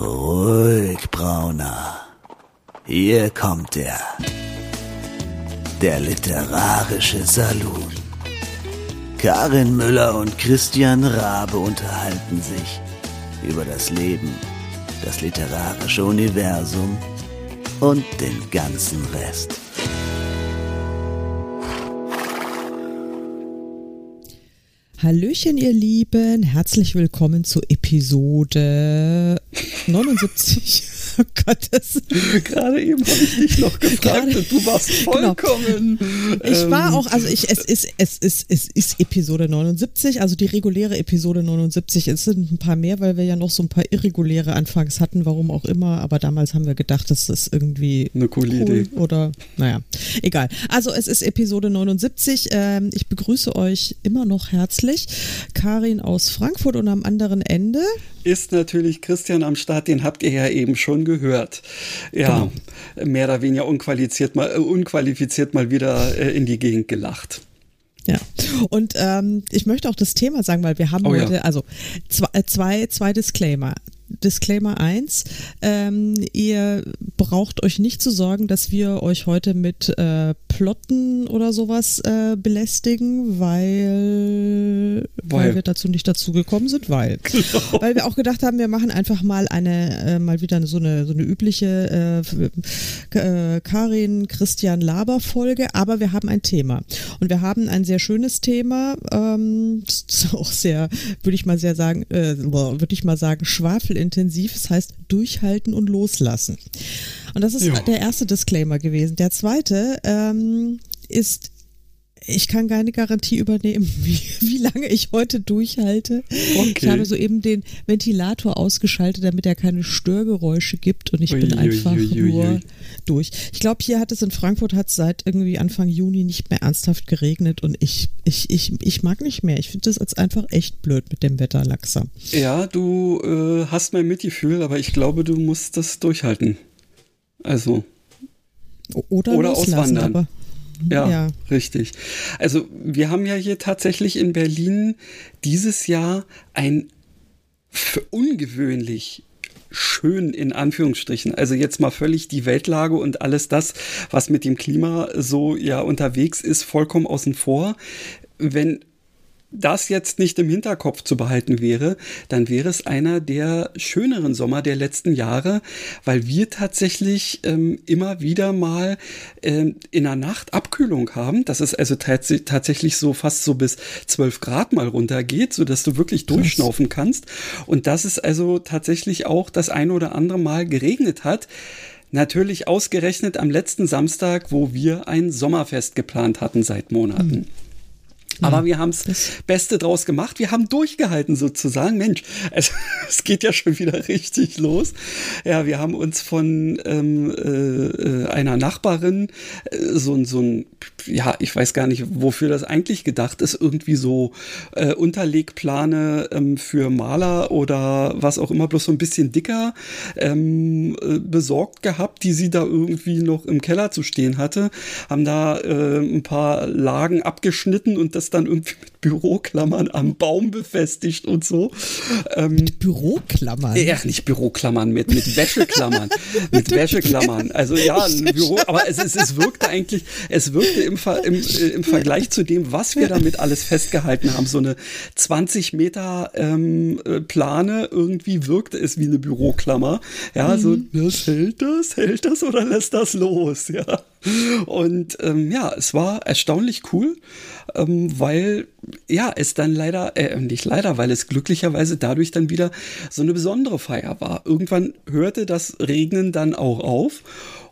Ruhig, Brauner. Hier kommt er. Der literarische Salon. Karin Müller und Christian Rabe unterhalten sich über das Leben, das literarische Universum und den ganzen Rest. Hallöchen, ihr Lieben. Herzlich willkommen zu Episode 79. Oh Gott, das Gerade eben habe ich dich noch gefragt Gerade- und du warst Genau. vollkommen. Ich war ähm, auch, also ich, es ist, es ist, es ist Episode 79, also die reguläre Episode 79. Es sind ein paar mehr, weil wir ja noch so ein paar irreguläre anfangs hatten, warum auch immer. Aber damals haben wir gedacht, das ist irgendwie Eine coole cool Idee. oder, naja, egal. Also es ist Episode 79. Ähm, ich begrüße euch immer noch herzlich. Karin aus Frankfurt und am anderen Ende. Ist natürlich Christian am Start, den habt ihr ja eben schon gehört. Ja, mehr oder weniger unqualifiziert mal, äh, unqualifiziert mal wieder äh, in die Gegend gelacht. Ja, und ähm, ich möchte auch das Thema sagen, weil wir haben Oh ja. heute, also zwei, äh, zwei, zwei Disclaimer. Disclaimer 1, ähm, ihr braucht euch nicht zu sorgen, dass wir euch heute mit äh, Plotten oder sowas äh, belästigen, weil, weil. Weil. wir dazu nicht dazu gekommen sind, weil. Weil wir auch gedacht haben, wir machen einfach mal eine, äh, mal wieder so eine, so eine übliche äh, äh, Karin Christian Laber Folge, aber wir haben ein Thema. Und wir haben ein sehr schönes Thema, ähm, das ist auch sehr, würde ich mal sehr sagen, äh, würde ich mal sagen, schwafelintensiv. Das heißt, durchhalten und loslassen. Und das ist Ja. der erste Disclaimer gewesen. Der zweite ähm, ist ich kann keine Garantie übernehmen, wie, wie lange ich heute durchhalte. Okay. Ich habe soeben den Ventilator ausgeschaltet, damit er keine Störgeräusche gibt und ich bin Ui, einfach ui, ui, ui, nur ui. durch. Ich glaube, hier hat es in Frankfurt hat es seit irgendwie Anfang Juni nicht mehr ernsthaft geregnet und ich, ich, ich, ich mag nicht mehr. Ich finde das als einfach echt blöd mit dem Wetter langsam. Ja, du äh, hast mein Mitgefühl, aber ich glaube, du musst das durchhalten. Also, Oder, Oder loslassen, auswandern. aber Ja, Ja. richtig. Also wir haben ja hier tatsächlich in Berlin dieses Jahr ein für ungewöhnlich schön in Anführungsstrichen. Also jetzt mal völlig die Weltlage und alles das, was mit dem Klima so ja unterwegs ist, vollkommen außen vor. Wenn das jetzt nicht im Hinterkopf zu behalten wäre, dann wäre es einer der schöneren Sommer der letzten Jahre, weil wir tatsächlich ähm, immer wieder mal ähm, in der Nacht Abkühlung haben, dass es also tats tatsächlich so fast so bis 12 Grad mal runtergeht, so dass du wirklich durchschnaufen kannst und dass es also tatsächlich auch das ein oder andere Mal geregnet hat. Natürlich ausgerechnet am letzten Samstag, wo wir ein Sommerfest geplant hatten seit Monaten. Aber wir haben das Beste draus gemacht. Wir haben durchgehalten sozusagen. Mensch, es, es geht ja schon wieder richtig los. Ja, wir haben uns von ähm, äh, einer Nachbarin äh, so, ein- so ein, ja, ich weiß gar nicht, wofür das eigentlich gedacht ist, irgendwie so äh, Unterlegplane ähm, für Maler oder was auch immer, bloß so ein bisschen dicker ähm, äh, besorgt gehabt, die sie da irgendwie noch im Keller zu stehen hatte. Haben da äh, ein paar Lagen abgeschnitten und das dann irgendwie mit Büroklammern am Baum befestigt und so. Ähm, Büroklammern. ja, nicht Büroklammern, mit, mit Wäscheklammern. mit Wäscheklammern. Also ja, ein Büro, aber es, es, es wirkte eigentlich, es wirkte im, im, äh, im Vergleich zu dem, was wir damit alles festgehalten haben, so eine 20 Meter ähm, äh, Plane, irgendwie wirkte es wie eine Büroklammer. Ja, so, das hält das, hält das oder lässt das los? Ja. Und ähm, ja, es war erstaunlich cool, ähm, weil ja, es dann leider, äh, nicht leider, weil es glücklicherweise dadurch dann wieder so eine besondere Feier war. Irgendwann hörte das Regnen dann auch auf.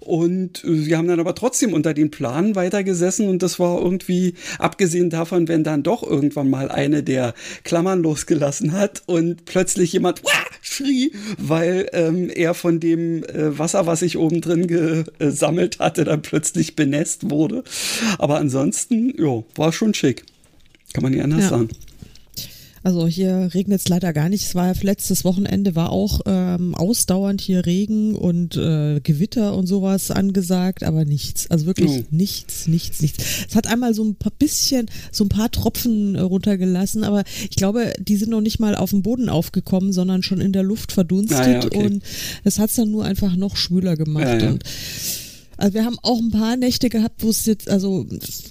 Und äh, wir haben dann aber trotzdem unter den Planen weitergesessen und das war irgendwie, abgesehen davon, wenn dann doch irgendwann mal eine der Klammern losgelassen hat und plötzlich jemand "Wah!" schrie, weil ähm, er von dem äh, Wasser, was ich oben drin gesammelt hatte, dann plötzlich benässt wurde. Aber ansonsten, ja, war schon schick. Kann man nicht anders Ja. sagen. Also hier regnet es leider gar nicht. Es war letztes Wochenende war auch ähm, ausdauernd hier Regen und äh, Gewitter und sowas angesagt, aber nichts. Also wirklich oh. nichts, nichts, nichts. Es hat einmal so ein paar bisschen, so ein paar Tropfen äh, runtergelassen, aber ich glaube, die sind noch nicht mal auf dem Boden aufgekommen, sondern schon in der Luft verdunstet ah, ja, okay. und es hat es dann nur einfach noch schwüler gemacht. Ja, ja. Und also wir haben auch ein paar Nächte gehabt, wo es jetzt, also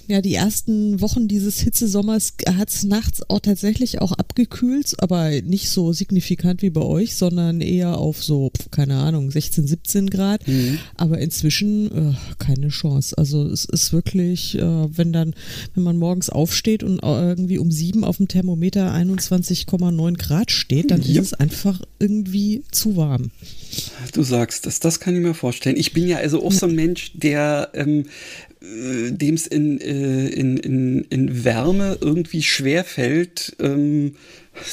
ja, die ersten Wochen dieses Hitzesommers hat es nachts auch tatsächlich auch abgekühlt, aber nicht so signifikant wie bei euch, sondern eher auf so, keine Ahnung, 16, 17 Grad. Mhm. Aber inzwischen äh, keine Chance. Also es ist wirklich, äh, wenn dann, wenn man morgens aufsteht und irgendwie um sieben auf dem Thermometer 21,9 Grad steht, dann ja. ist es einfach irgendwie zu warm. Du sagst das, das kann ich mir vorstellen. Ich bin ja also auch so ein Mensch, der ähm, äh, dem es in, äh, in, in, in Wärme irgendwie schwerfällt, ähm,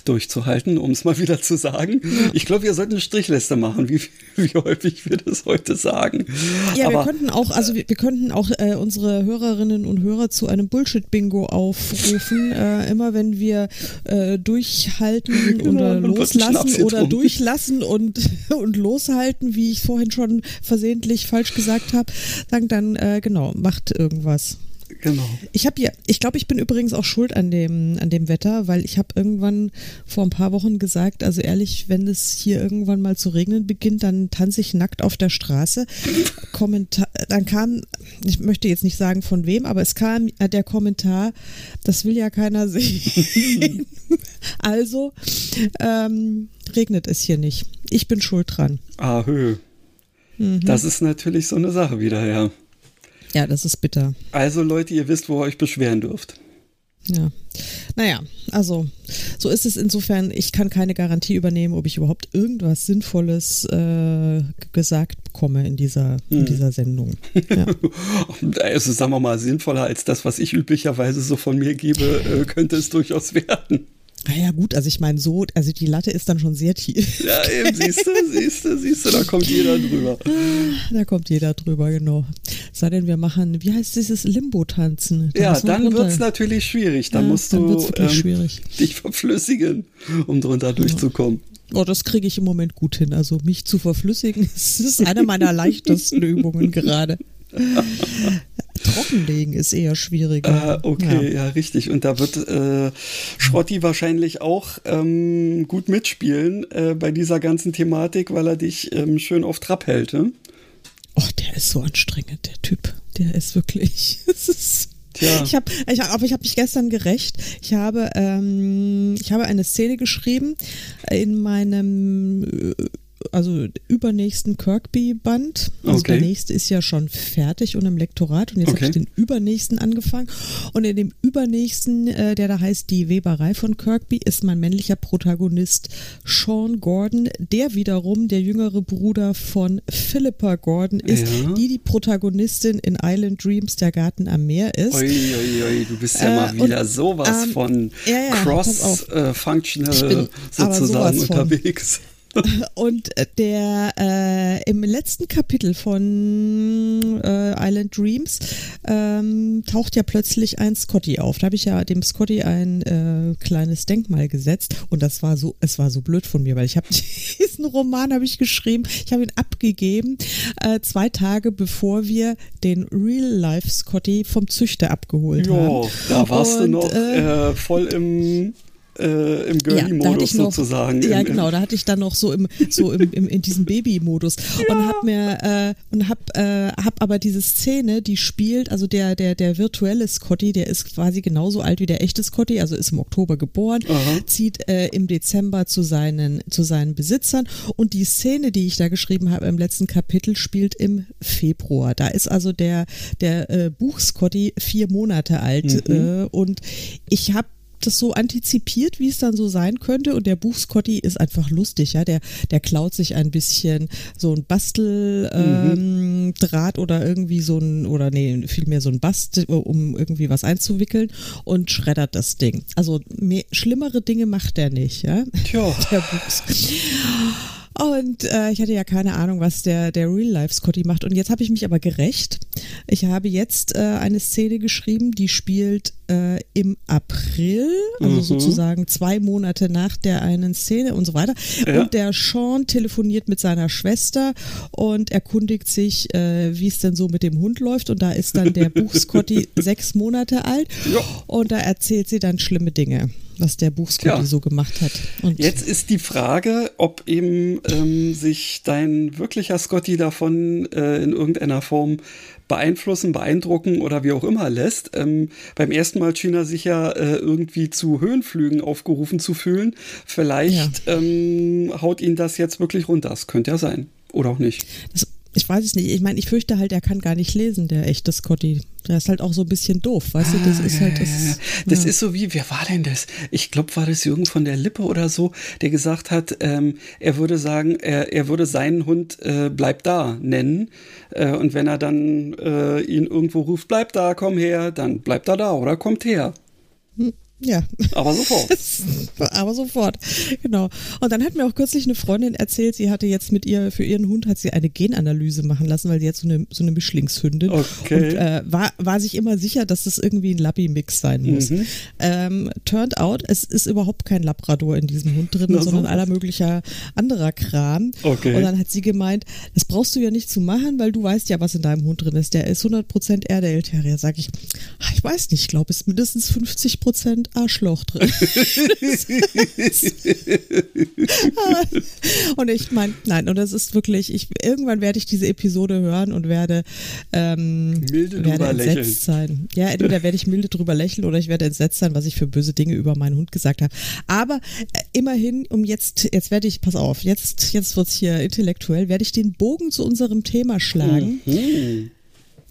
durchzuhalten, um es mal wieder zu sagen. Ich glaube, wir sollten eine Strichliste machen, wie, wie häufig wir das heute sagen. Ja, Aber, wir könnten auch, also wir, wir könnten auch äh, unsere Hörerinnen und Hörer zu einem Bullshit-Bingo aufrufen. äh, immer wenn wir äh, durchhalten genau, oder loslassen oder durchlassen und, und loshalten, wie ich vorhin schon versehentlich falsch gesagt habe, sagen dann, äh, genau, macht irgendwas. Genau. Ich habe ja, ich glaube, ich bin übrigens auch schuld an dem, an dem Wetter, weil ich habe irgendwann vor ein paar Wochen gesagt, also ehrlich, wenn es hier irgendwann mal zu regnen beginnt, dann tanze ich nackt auf der Straße. Kommentar, dann kam, ich möchte jetzt nicht sagen von wem, aber es kam der Kommentar, das will ja keiner sehen. also ähm, regnet es hier nicht. Ich bin schuld dran. Ahö. Mhm. Das ist natürlich so eine Sache wieder, ja. Ja, das ist bitter. Also Leute, ihr wisst, wo ihr euch beschweren dürft. Ja. Naja, also so ist es insofern, ich kann keine Garantie übernehmen, ob ich überhaupt irgendwas Sinnvolles äh, gesagt bekomme in dieser, hm. in dieser Sendung. Ja. also sagen wir mal, sinnvoller als das, was ich üblicherweise so von mir gebe, äh, könnte es durchaus werden. Naja, gut, also ich meine, so, also die Latte ist dann schon sehr tief. Ja, eben, siehst du, siehst du, siehst du, da kommt jeder drüber. Da kommt jeder drüber, genau. Sei denn, wir machen, wie heißt dieses Limbo-Tanzen? Da ja, dann wird es natürlich schwierig. Dann ja, musst dann du ähm, dich verflüssigen, um drunter ja. durchzukommen. Oh, das kriege ich im Moment gut hin. Also mich zu verflüssigen, das ist eine meiner leichtesten Übungen gerade. Trockenlegen ist eher schwieriger. Äh, okay, ja. ja. richtig. Und da wird äh, Schrotti wahrscheinlich auch ähm, gut mitspielen äh, bei dieser ganzen Thematik, weil er dich ähm, schön auf Trab hält. Ne? Oh, der ist so anstrengend, der Typ. Der ist wirklich. ist Tja. Ich habe, ich, aber ich habe mich gestern gerecht. Ich habe, ähm, ich habe eine Szene geschrieben in meinem äh, also übernächsten Kirkby-Band. Also okay. der nächste ist ja schon fertig und im Lektorat und jetzt okay. habe ich den übernächsten angefangen. Und in dem übernächsten, äh, der da heißt Die Weberei von Kirkby, ist mein männlicher Protagonist Sean Gordon, der wiederum der jüngere Bruder von Philippa Gordon ist, ja. die die Protagonistin in Island Dreams, der Garten am Meer ist. Ui, ui, ui, du bist ja äh, mal wieder und, sowas ähm, von ja, ja, cross-functional äh, sozusagen unterwegs. Und der äh, im letzten Kapitel von äh, Island Dreams ähm, taucht ja plötzlich ein Scotty auf. Da habe ich ja dem Scotty ein äh, kleines Denkmal gesetzt und das war so, es war so blöd von mir, weil ich habe diesen Roman habe ich geschrieben, ich habe ihn abgegeben äh, zwei Tage bevor wir den Real Life Scotty vom Züchter abgeholt jo, haben. Da warst und, du noch äh, äh, voll im äh, im Girly-Modus ja, sozusagen. Ja, im, genau, da hatte ich dann noch so im, so im, im in diesem Baby-Modus ja. und hab mir äh, und hab, äh, hab aber diese Szene, die spielt, also der der der virtuelle Scotty, der ist quasi genauso alt wie der echte Scotty, also ist im Oktober geboren, Aha. zieht äh, im Dezember zu seinen zu seinen Besitzern und die Szene, die ich da geschrieben habe im letzten Kapitel, spielt im Februar. Da ist also der der äh, Buch Scotty vier Monate alt mhm. äh, und ich habe das so antizipiert, wie es dann so sein könnte. Und der Buch Scotty ist einfach lustig, ja. Der, der klaut sich ein bisschen so ein Basteldraht ähm, mhm. oder irgendwie so ein, oder nee, vielmehr so ein Bast, um irgendwie was einzuwickeln und schreddert das Ding. Also mehr, schlimmere Dinge macht er nicht, ja. Tja. Der Buch. Und äh, ich hatte ja keine Ahnung, was der, der Real Life Scotty macht. Und jetzt habe ich mich aber gerecht Ich habe jetzt äh, eine Szene geschrieben, die spielt äh, im April, also Mhm. sozusagen zwei Monate nach der einen Szene und so weiter. Ja. Und der Sean telefoniert mit seiner Schwester und erkundigt sich, äh, wie es denn so mit dem Hund läuft. Und da ist dann der Buchscotty sechs Monate alt. Ja. Und da erzählt sie dann schlimme Dinge, was der Buchscotty Ja. so gemacht hat. Und Jetzt ist die Frage, ob eben ähm, sich dein wirklicher Scotty davon äh, in irgendeiner Form beeinflussen, beeindrucken oder wie auch immer lässt. Ähm, beim ersten Mal schien er sich ja äh, irgendwie zu Höhenflügen aufgerufen zu fühlen. Vielleicht ähm, haut ihn das jetzt wirklich runter. Das könnte ja sein. Oder auch nicht. Das, ich weiß es nicht. Ich meine, ich fürchte halt, er kann gar nicht lesen, der echte Scotty. Der ist halt auch so ein bisschen doof, weißt du? Das ist halt das. Ah, Das ja. ist so wie, wer war denn das? Ich glaube, war das Jürgen von der Lippe oder so, der gesagt hat, ähm, er würde sagen, er, er würde seinen Hund äh, Bleib da nennen. Äh, und wenn er dann äh, ihn irgendwo ruft, bleib da, komm her, dann bleibt er da oder kommt her. Ja. Aber sofort. Aber sofort, genau. Und dann hat mir auch kürzlich eine Freundin erzählt, sie hatte jetzt mit ihr, für ihren Hund hat sie eine Genanalyse machen lassen, weil sie jetzt so eine, so eine Mischlingshündin Okay. und äh, war, war sich immer sicher, dass das irgendwie ein Labby-Mix sein muss. Mhm. Ähm, turned out, es ist überhaupt kein Labrador in diesem Hund drin, Na, sondern sowas. aller möglicher anderer Kram. Okay. Und dann hat sie gemeint, das brauchst du ja nicht zu machen, weil du weißt ja, was in deinem Hund drin ist. Der ist 100% Erdale Terrier. Sag ich, ah, ich weiß nicht, ich glaube, es ist mindestens 50% Arschloch drin. und ich meine, nein, und das ist wirklich, ich, irgendwann werde ich diese Episode hören und werde, ähm, Milde werde entsetzt lächeln. sein. Ja, entweder werde ich milde drüber lächeln oder ich werde entsetzt sein, was ich für böse Dinge über meinen Hund gesagt habe. Aber äh, immerhin, um jetzt, jetzt werde ich, pass auf, jetzt, jetzt wird's hier intellektuell, werde ich den Bogen zu unserem Thema schlagen. Hm.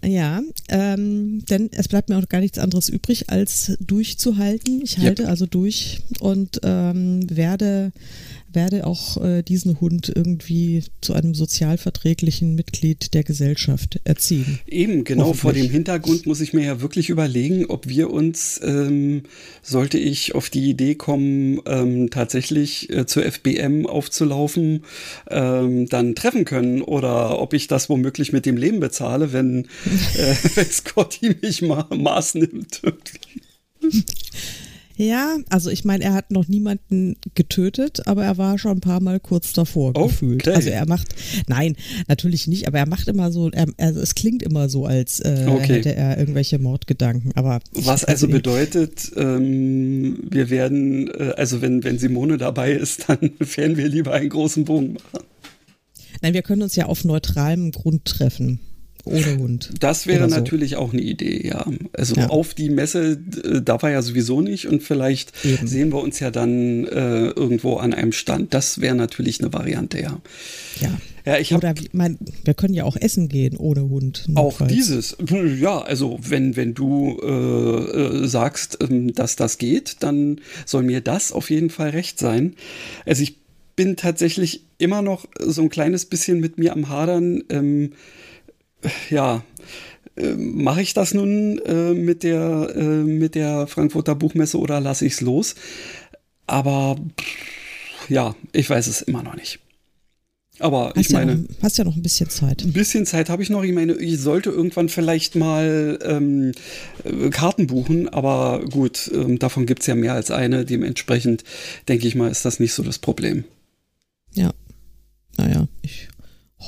Ja, ähm, denn es bleibt mir auch gar nichts anderes übrig, als durchzuhalten. Ich halte also durch und ähm, werde, werde auch äh, diesen Hund irgendwie zu einem sozialverträglichen Mitglied der Gesellschaft erziehen. Eben, genau vor dem Hintergrund muss ich mir ja wirklich überlegen, ob wir uns, ähm, sollte ich auf die Idee kommen, ähm, tatsächlich äh, zur FBM aufzulaufen, ähm, dann treffen können oder ob ich das womöglich mit dem Leben bezahle, wenn, äh, wenn Scotty mich ma Maß nimmt. Ja, also ich meine, er hat noch niemanden getötet, aber er war schon ein paar Mal kurz davor Okay. gefühlt. Also er macht, nein, natürlich nicht, aber er macht immer so, er, also es klingt immer so, als äh, Okay. hätte er irgendwelche Mordgedanken. Aber Was also ich- bedeutet, ähm, wir werden, äh, also wenn, wenn Simone dabei ist, dann werden wir lieber einen großen Bogen machen. Nein, wir können uns ja auf neutralem Grund treffen. Ohne Hund. Das wäre Oder so. natürlich auch eine Idee, ja. Also Ja. auf die Messe äh, darf er ja sowieso nicht und vielleicht Eben. sehen wir uns ja dann äh, irgendwo an einem Stand. Das wäre natürlich eine Variante, ja. Ja. Ja, ich habe Oder mein, wir können ja auch essen gehen ohne Hund. auch notfalls. dieses. Ja, also wenn, wenn du äh, äh, sagst, ähm, dass das geht, dann soll mir das auf jeden Fall recht sein. Also ich bin tatsächlich immer noch so ein kleines bisschen mit mir am Hadern. Ähm, ja, äh, mache ich das nun äh, mit, der, äh, mit der Frankfurter Buchmesse oder lasse ich es los? Aber pff, ja, ich weiß es immer noch nicht. Aber Hast, ich ja meine. noch, hast ja noch ein bisschen Zeit. Ein bisschen Zeit habe ich noch. Ich meine, ich sollte irgendwann vielleicht mal ähm, äh, Karten buchen, aber gut, ähm, davon gibt es ja mehr als eine. Dementsprechend denke ich mal, ist das nicht so das Problem. Ja. Naja, ich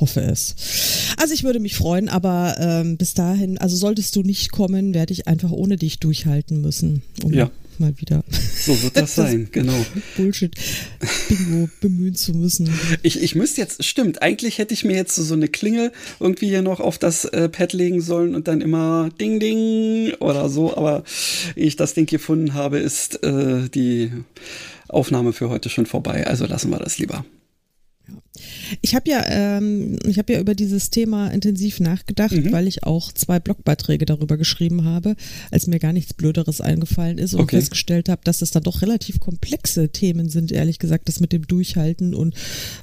hoffe es. Also ich würde mich freuen, aber ähm, bis dahin, also solltest du nicht kommen, werde ich einfach ohne dich durchhalten müssen, um Ja. mal wieder So wird das sein, genau. Bullshit-Bingo bemühen zu müssen. Ich, ich müsste jetzt, stimmt, eigentlich hätte ich mir jetzt so, so eine Klingel irgendwie hier noch auf das äh, Pad legen sollen und dann immer Ding Ding oder so, aber ehe ich das Ding gefunden habe, ist äh, die Aufnahme für heute schon vorbei. Also lassen wir das lieber. Ich habe ja, ähm, ich habe ja über dieses Thema intensiv nachgedacht, Mhm. weil ich auch zwei Blogbeiträge darüber geschrieben habe, als mir gar nichts Blöderes eingefallen ist und Okay. festgestellt habe, dass es dann doch relativ komplexe Themen sind, ehrlich gesagt, das mit dem Durchhalten und,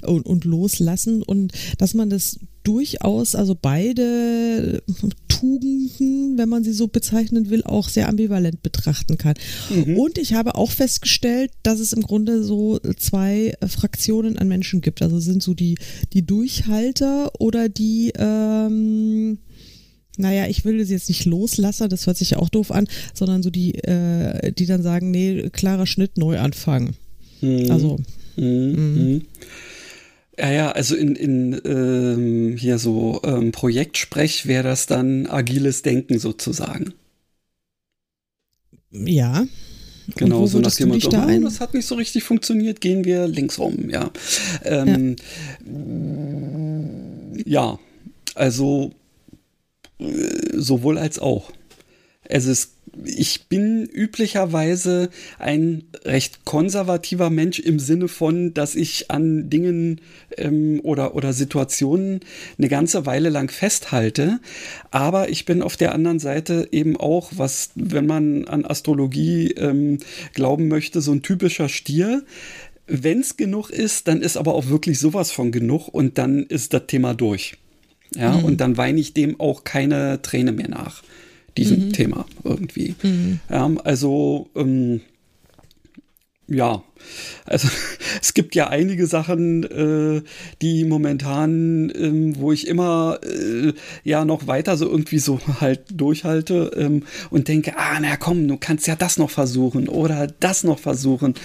und, und Loslassen und dass man das durchaus, also beide Tugenden, wenn man sie so bezeichnen will, auch sehr ambivalent betrachten kann. Und ich habe auch festgestellt, dass es im Grunde so zwei Fraktionen an Menschen gibt. Also sind so die, die Durchhalter oder die, ähm, naja, ich will sie jetzt nicht loslassen, das hört sich ja auch doof an, sondern so die, äh, die dann sagen, nee, klarer Schnitt, neu anfangen. Mhm. Also. Mhm. Ja, ja, also in, in ähm, hier so ähm, Projektsprech wäre das dann agiles Denken sozusagen. Ja. Genau, so nach dem Motto, da oh, das hat nicht so richtig funktioniert, gehen wir links rum, ja. Ähm, ja. ja, also äh, sowohl als auch. Es ist, ich bin üblicherweise ein recht konservativer Mensch im Sinne von, dass ich an Dingen ähm, oder, oder Situationen eine ganze Weile lang festhalte. Aber ich bin auf der anderen Seite eben auch, was, wenn man an Astrologie ähm, glauben möchte, so ein typischer Stier. Wenn es genug ist, dann ist aber auch wirklich sowas von genug und dann ist das Thema durch. Ja, mhm. und dann weine ich dem auch keine Träne mehr nach, diesem mhm. Thema irgendwie. Mhm. Ja, also, ähm, ja, also es gibt ja einige Sachen, äh, die momentan, ähm, wo ich immer äh, ja noch weiter so irgendwie so halt durchhalte ähm, und denke, ah, na komm, du kannst ja das noch versuchen oder das noch versuchen.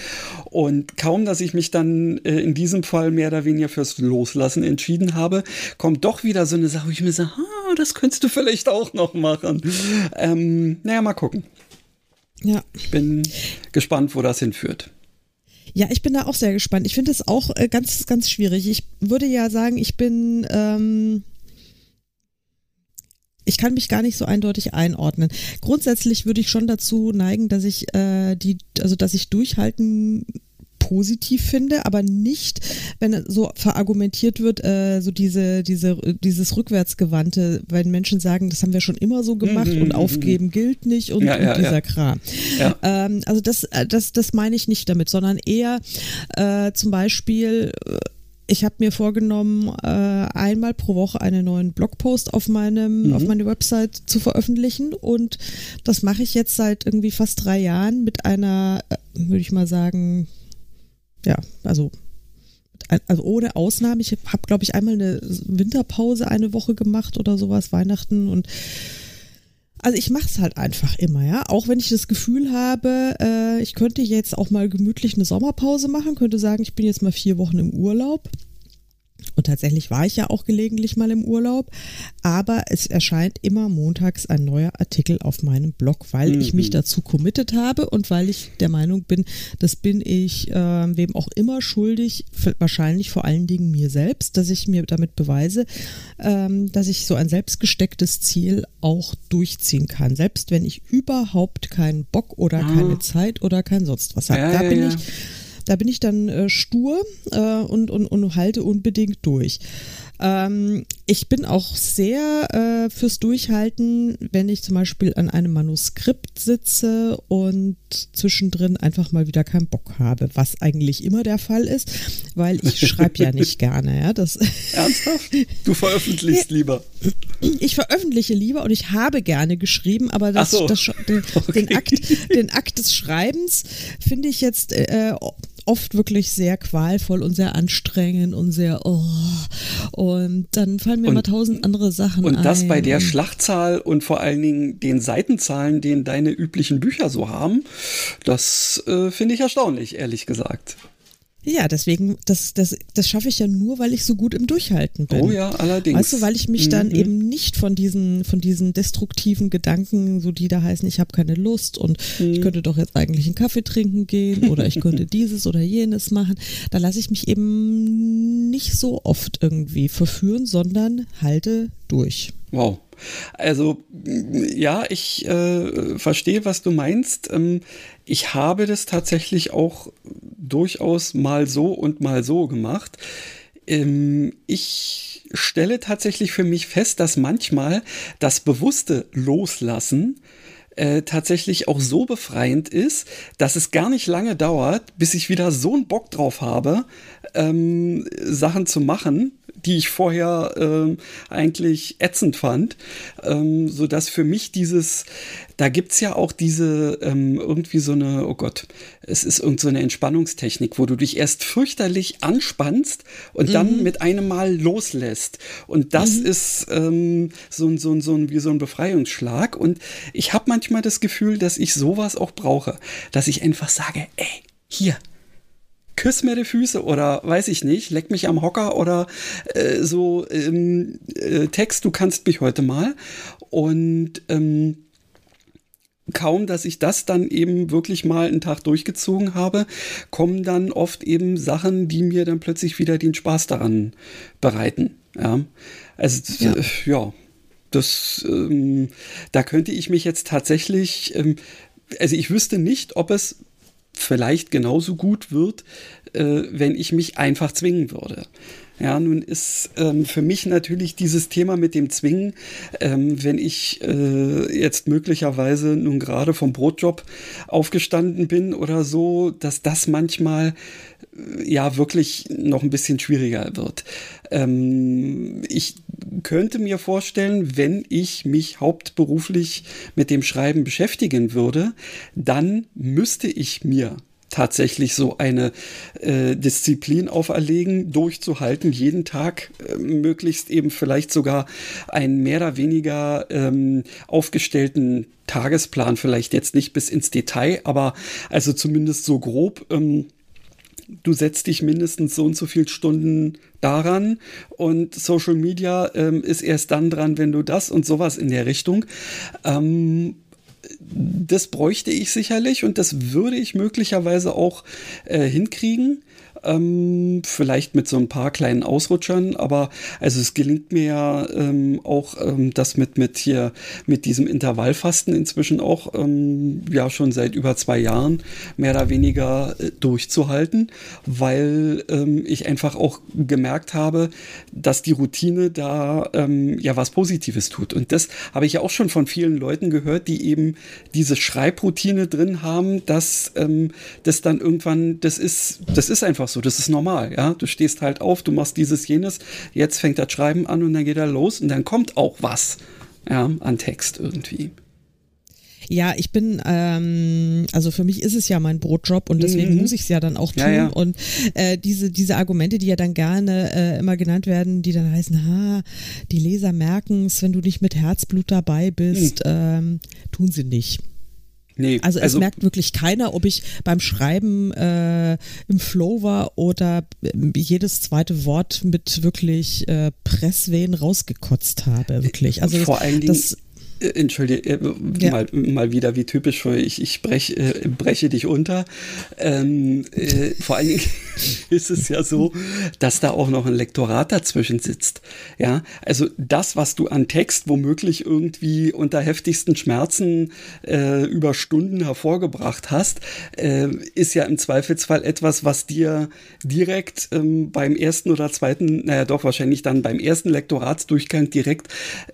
Und kaum, dass ich mich dann äh, in diesem Fall mehr oder weniger fürs Loslassen entschieden habe, kommt doch wieder so eine Sache, wo ich mir sage, ah, das könntest du vielleicht auch noch machen. Ähm, naja, mal gucken. Ja. Ich bin gespannt, wo das hinführt. Ja, ich bin da auch sehr gespannt. Ich finde es auch äh, ganz, ganz schwierig. Ich würde ja sagen, ich bin, ähm, ich kann mich gar nicht so eindeutig einordnen. Grundsätzlich würde ich schon dazu neigen, dass ich äh, die, also dass ich durchhalten positiv finde, aber nicht, wenn so verargumentiert wird, äh, so diese, diese, dieses rückwärtsgewandte, wenn Menschen sagen, das haben wir schon immer so gemacht mhm, und mhm, aufgeben mhm. gilt nicht und, ja, ja, und dieser ja. Kram. Ähm, also das, äh, das, das meine ich nicht damit, sondern eher äh, zum Beispiel, äh, ich habe mir vorgenommen, äh, einmal pro Woche einen neuen Blogpost auf meinem, mhm. auf meine Website zu veröffentlichen. Und das mache ich jetzt seit irgendwie fast drei Jahren mit einer, würde ich mal sagen, ja, also also ohne Ausnahme. Ich habe, glaube ich, einmal eine Winterpause eine Woche gemacht oder sowas, Weihnachten und also ich mache es halt einfach immer, ja. Auch wenn ich das Gefühl habe, äh, ich könnte jetzt auch mal gemütlich eine Sommerpause machen, könnte sagen, ich bin jetzt mal vier Wochen im Urlaub. Und tatsächlich war ich ja auch gelegentlich mal im Urlaub, aber es erscheint immer montags ein neuer Artikel auf meinem Blog, weil mhm. ich mich mhm. dazu committed habe und weil ich der Meinung bin, das bin ich äh, wem auch immer schuldig, wahrscheinlich vor allen Dingen mir selbst, dass ich mir damit beweise, ähm, dass ich so ein selbstgestecktes Ziel auch durchziehen kann, selbst wenn ich überhaupt keinen Bock oder ah. keine Zeit oder kein sonst was habe. Ja, da bin ja, ja. ich da bin ich dann äh, stur äh, und, und, und halte unbedingt durch. Ähm, ich bin auch sehr äh, fürs Durchhalten, wenn ich zum Beispiel an einem Manuskript sitze und zwischendrin einfach mal wieder keinen Bock habe, was eigentlich immer der Fall ist, weil ich schreibe ja nicht gerne. Ja, das Ernsthaft? Du veröffentlichst lieber. Ich veröffentliche lieber und ich habe gerne geschrieben, aber das, so. das, den, okay. den, Akt, den Akt des Schreibens finde ich jetzt äh, oft wirklich sehr qualvoll und sehr anstrengend und sehr oh. Und dann fallen mir und, immer tausend andere Sachen und ein. Und das bei der Schlachtzahl und vor allen Dingen den Seitenzahlen, den deine üblichen Bücher so haben, das äh, finde ich erstaunlich, ehrlich gesagt. Ja, deswegen, das, das, das schaffe ich ja nur, weil ich so gut im Durchhalten bin. Oh ja, allerdings. Weißt du, weil ich mich mhm. dann eben nicht von diesen, von diesen destruktiven Gedanken, so die da heißen, ich habe keine Lust und mhm. ich könnte doch jetzt eigentlich einen Kaffee trinken gehen oder ich könnte dieses oder jenes machen. Da lasse ich mich eben nicht so oft irgendwie verführen, sondern halte durch. Wow. Also ja, ich äh, verstehe, was du meinst. Ähm, ich habe das tatsächlich auch durchaus mal so und mal so gemacht. Ähm, ich stelle tatsächlich für mich fest, dass manchmal das bewusste Loslassen äh, tatsächlich auch so befreiend ist, dass es gar nicht lange dauert, bis ich wieder so einen Bock drauf habe, ähm, Sachen zu machen, die ich vorher ähm, eigentlich ätzend fand, ähm, so dass für mich dieses, da gibt's ja auch diese ähm, irgendwie so eine, oh Gott, es ist irgend so eine Entspannungstechnik, wo du dich erst fürchterlich anspannst und mhm. dann mit einem Mal loslässt. Und das mhm. ist ähm, so, ein so, ein so ein wie so ein Befreiungsschlag. Und ich habe manchmal das Gefühl, dass ich sowas auch brauche, dass ich einfach sage, ey, hier, küss mir die Füße oder weiß ich nicht, leck mich am Hocker oder äh, so ähm, äh, Text, du kannst mich heute mal. Und ähm, kaum, dass ich das dann eben wirklich mal einen Tag durchgezogen habe, kommen dann oft eben Sachen, die mir dann plötzlich wieder den Spaß daran bereiten. Ja, also ja, äh, ja das, ähm, da könnte ich mich jetzt tatsächlich, ähm, also ich wüsste nicht, ob es vielleicht genauso gut wird, äh, wenn ich mich einfach zwingen würde. Ja, nun ist ähm, für mich natürlich dieses Thema mit dem Zwingen, ähm, wenn ich äh, jetzt möglicherweise nun gerade vom Brotjob aufgestanden bin oder so, dass das manchmal ja wirklich noch ein bisschen schwieriger wird. Ähm, ich könnte mir vorstellen, wenn ich mich hauptberuflich mit dem Schreiben beschäftigen würde, dann müsste ich mir tatsächlich so eine äh, Disziplin auferlegen, durchzuhalten, jeden Tag äh, möglichst eben vielleicht sogar einen mehr oder weniger ähm, aufgestellten Tagesplan, vielleicht jetzt nicht bis ins Detail, aber also zumindest so grob. Ähm, du setzt dich mindestens so und so viele Stunden daran und Social Media ähm, ist erst dann dran, wenn du das und sowas in der Richtung. Ähm, das bräuchte ich sicherlich und das würde ich möglicherweise auch äh, hinkriegen. Ähm, vielleicht mit so ein paar kleinen Ausrutschern, aber also es gelingt mir ja ähm, auch ähm, das mit, mit hier, mit diesem Intervallfasten inzwischen auch ähm, ja schon seit über zwei Jahren mehr oder weniger äh, durchzuhalten, weil ähm, ich einfach auch gemerkt habe, dass die Routine da ähm, ja was Positives tut. Und das habe ich ja auch schon von vielen Leuten gehört, die eben diese Schreibroutine drin haben, dass das dann irgendwann, das ist, das ist einfach einfach so, das ist normal, ja. Du stehst halt auf, du machst dieses, jenes, jetzt fängt das Schreiben an und dann geht er los und dann kommt auch was, ja, an Text irgendwie. Ja, ich bin, ähm, also für mich ist es ja mein Brotjob und deswegen mhm. muss ich es ja dann auch tun. Ja, ja. Und äh, diese, diese Argumente, die ja dann gerne äh, immer genannt werden, die dann heißen, ha, die Leser merken es, wenn du nicht mit Herzblut dabei bist, mhm. ähm, tun sie nicht. Nee, also es also, merkt wirklich keiner, ob ich beim Schreiben äh, im Flow war oder äh, jedes zweite Wort mit wirklich äh, Presswehen rausgekotzt habe, wirklich. Also vor allen Dingen, das, Entschuldige, äh, ja. mal, mal wieder wie typisch für ich, ich brech, äh, breche dich unter. Ähm, äh, vor allen Dingen ist es ja so, dass da auch noch ein Lektorat dazwischen sitzt. Ja, also das, was du an Text womöglich irgendwie unter heftigsten Schmerzen äh, über Stunden hervorgebracht hast, äh, ist ja im Zweifelsfall etwas, was dir direkt ähm, beim ersten oder zweiten, naja doch wahrscheinlich dann beim ersten Lektoratsdurchgang direkt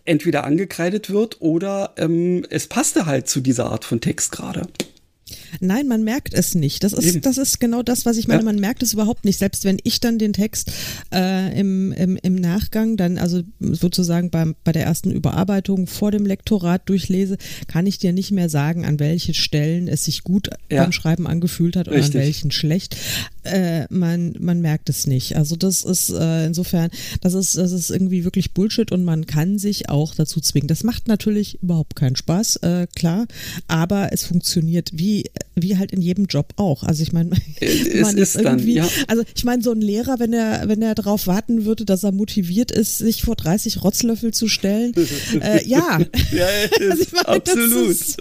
entweder angekreidet wird oder oder ähm, es passte halt zu dieser Art von Text gerade. Nein, man merkt es nicht. Das ist, das ist genau das, was ich meine. Ja. Man merkt es überhaupt nicht. Selbst wenn ich dann den Text äh, im, im, im Nachgang, dann also sozusagen beim, bei der ersten Überarbeitung vor dem Lektorat durchlese, kann ich dir nicht mehr sagen, an welchen Stellen es sich gut ja. beim Schreiben angefühlt hat und Richtig. an welchen schlecht. Äh, man, man merkt es nicht. Also das ist äh, insofern, das ist, das ist irgendwie wirklich Bullshit und man kann sich auch dazu zwingen. Das macht natürlich überhaupt keinen Spaß, äh, klar, aber es funktioniert wie wie halt in jedem Job auch. Also ich meine, man ist irgendwie, dann, ja. also ich meine, so ein Lehrer, wenn er, wenn er darauf warten würde, dass er motiviert ist, sich vor 30 Rotzlöffel zu stellen, äh, ja. ja also meine, absolut. Ist,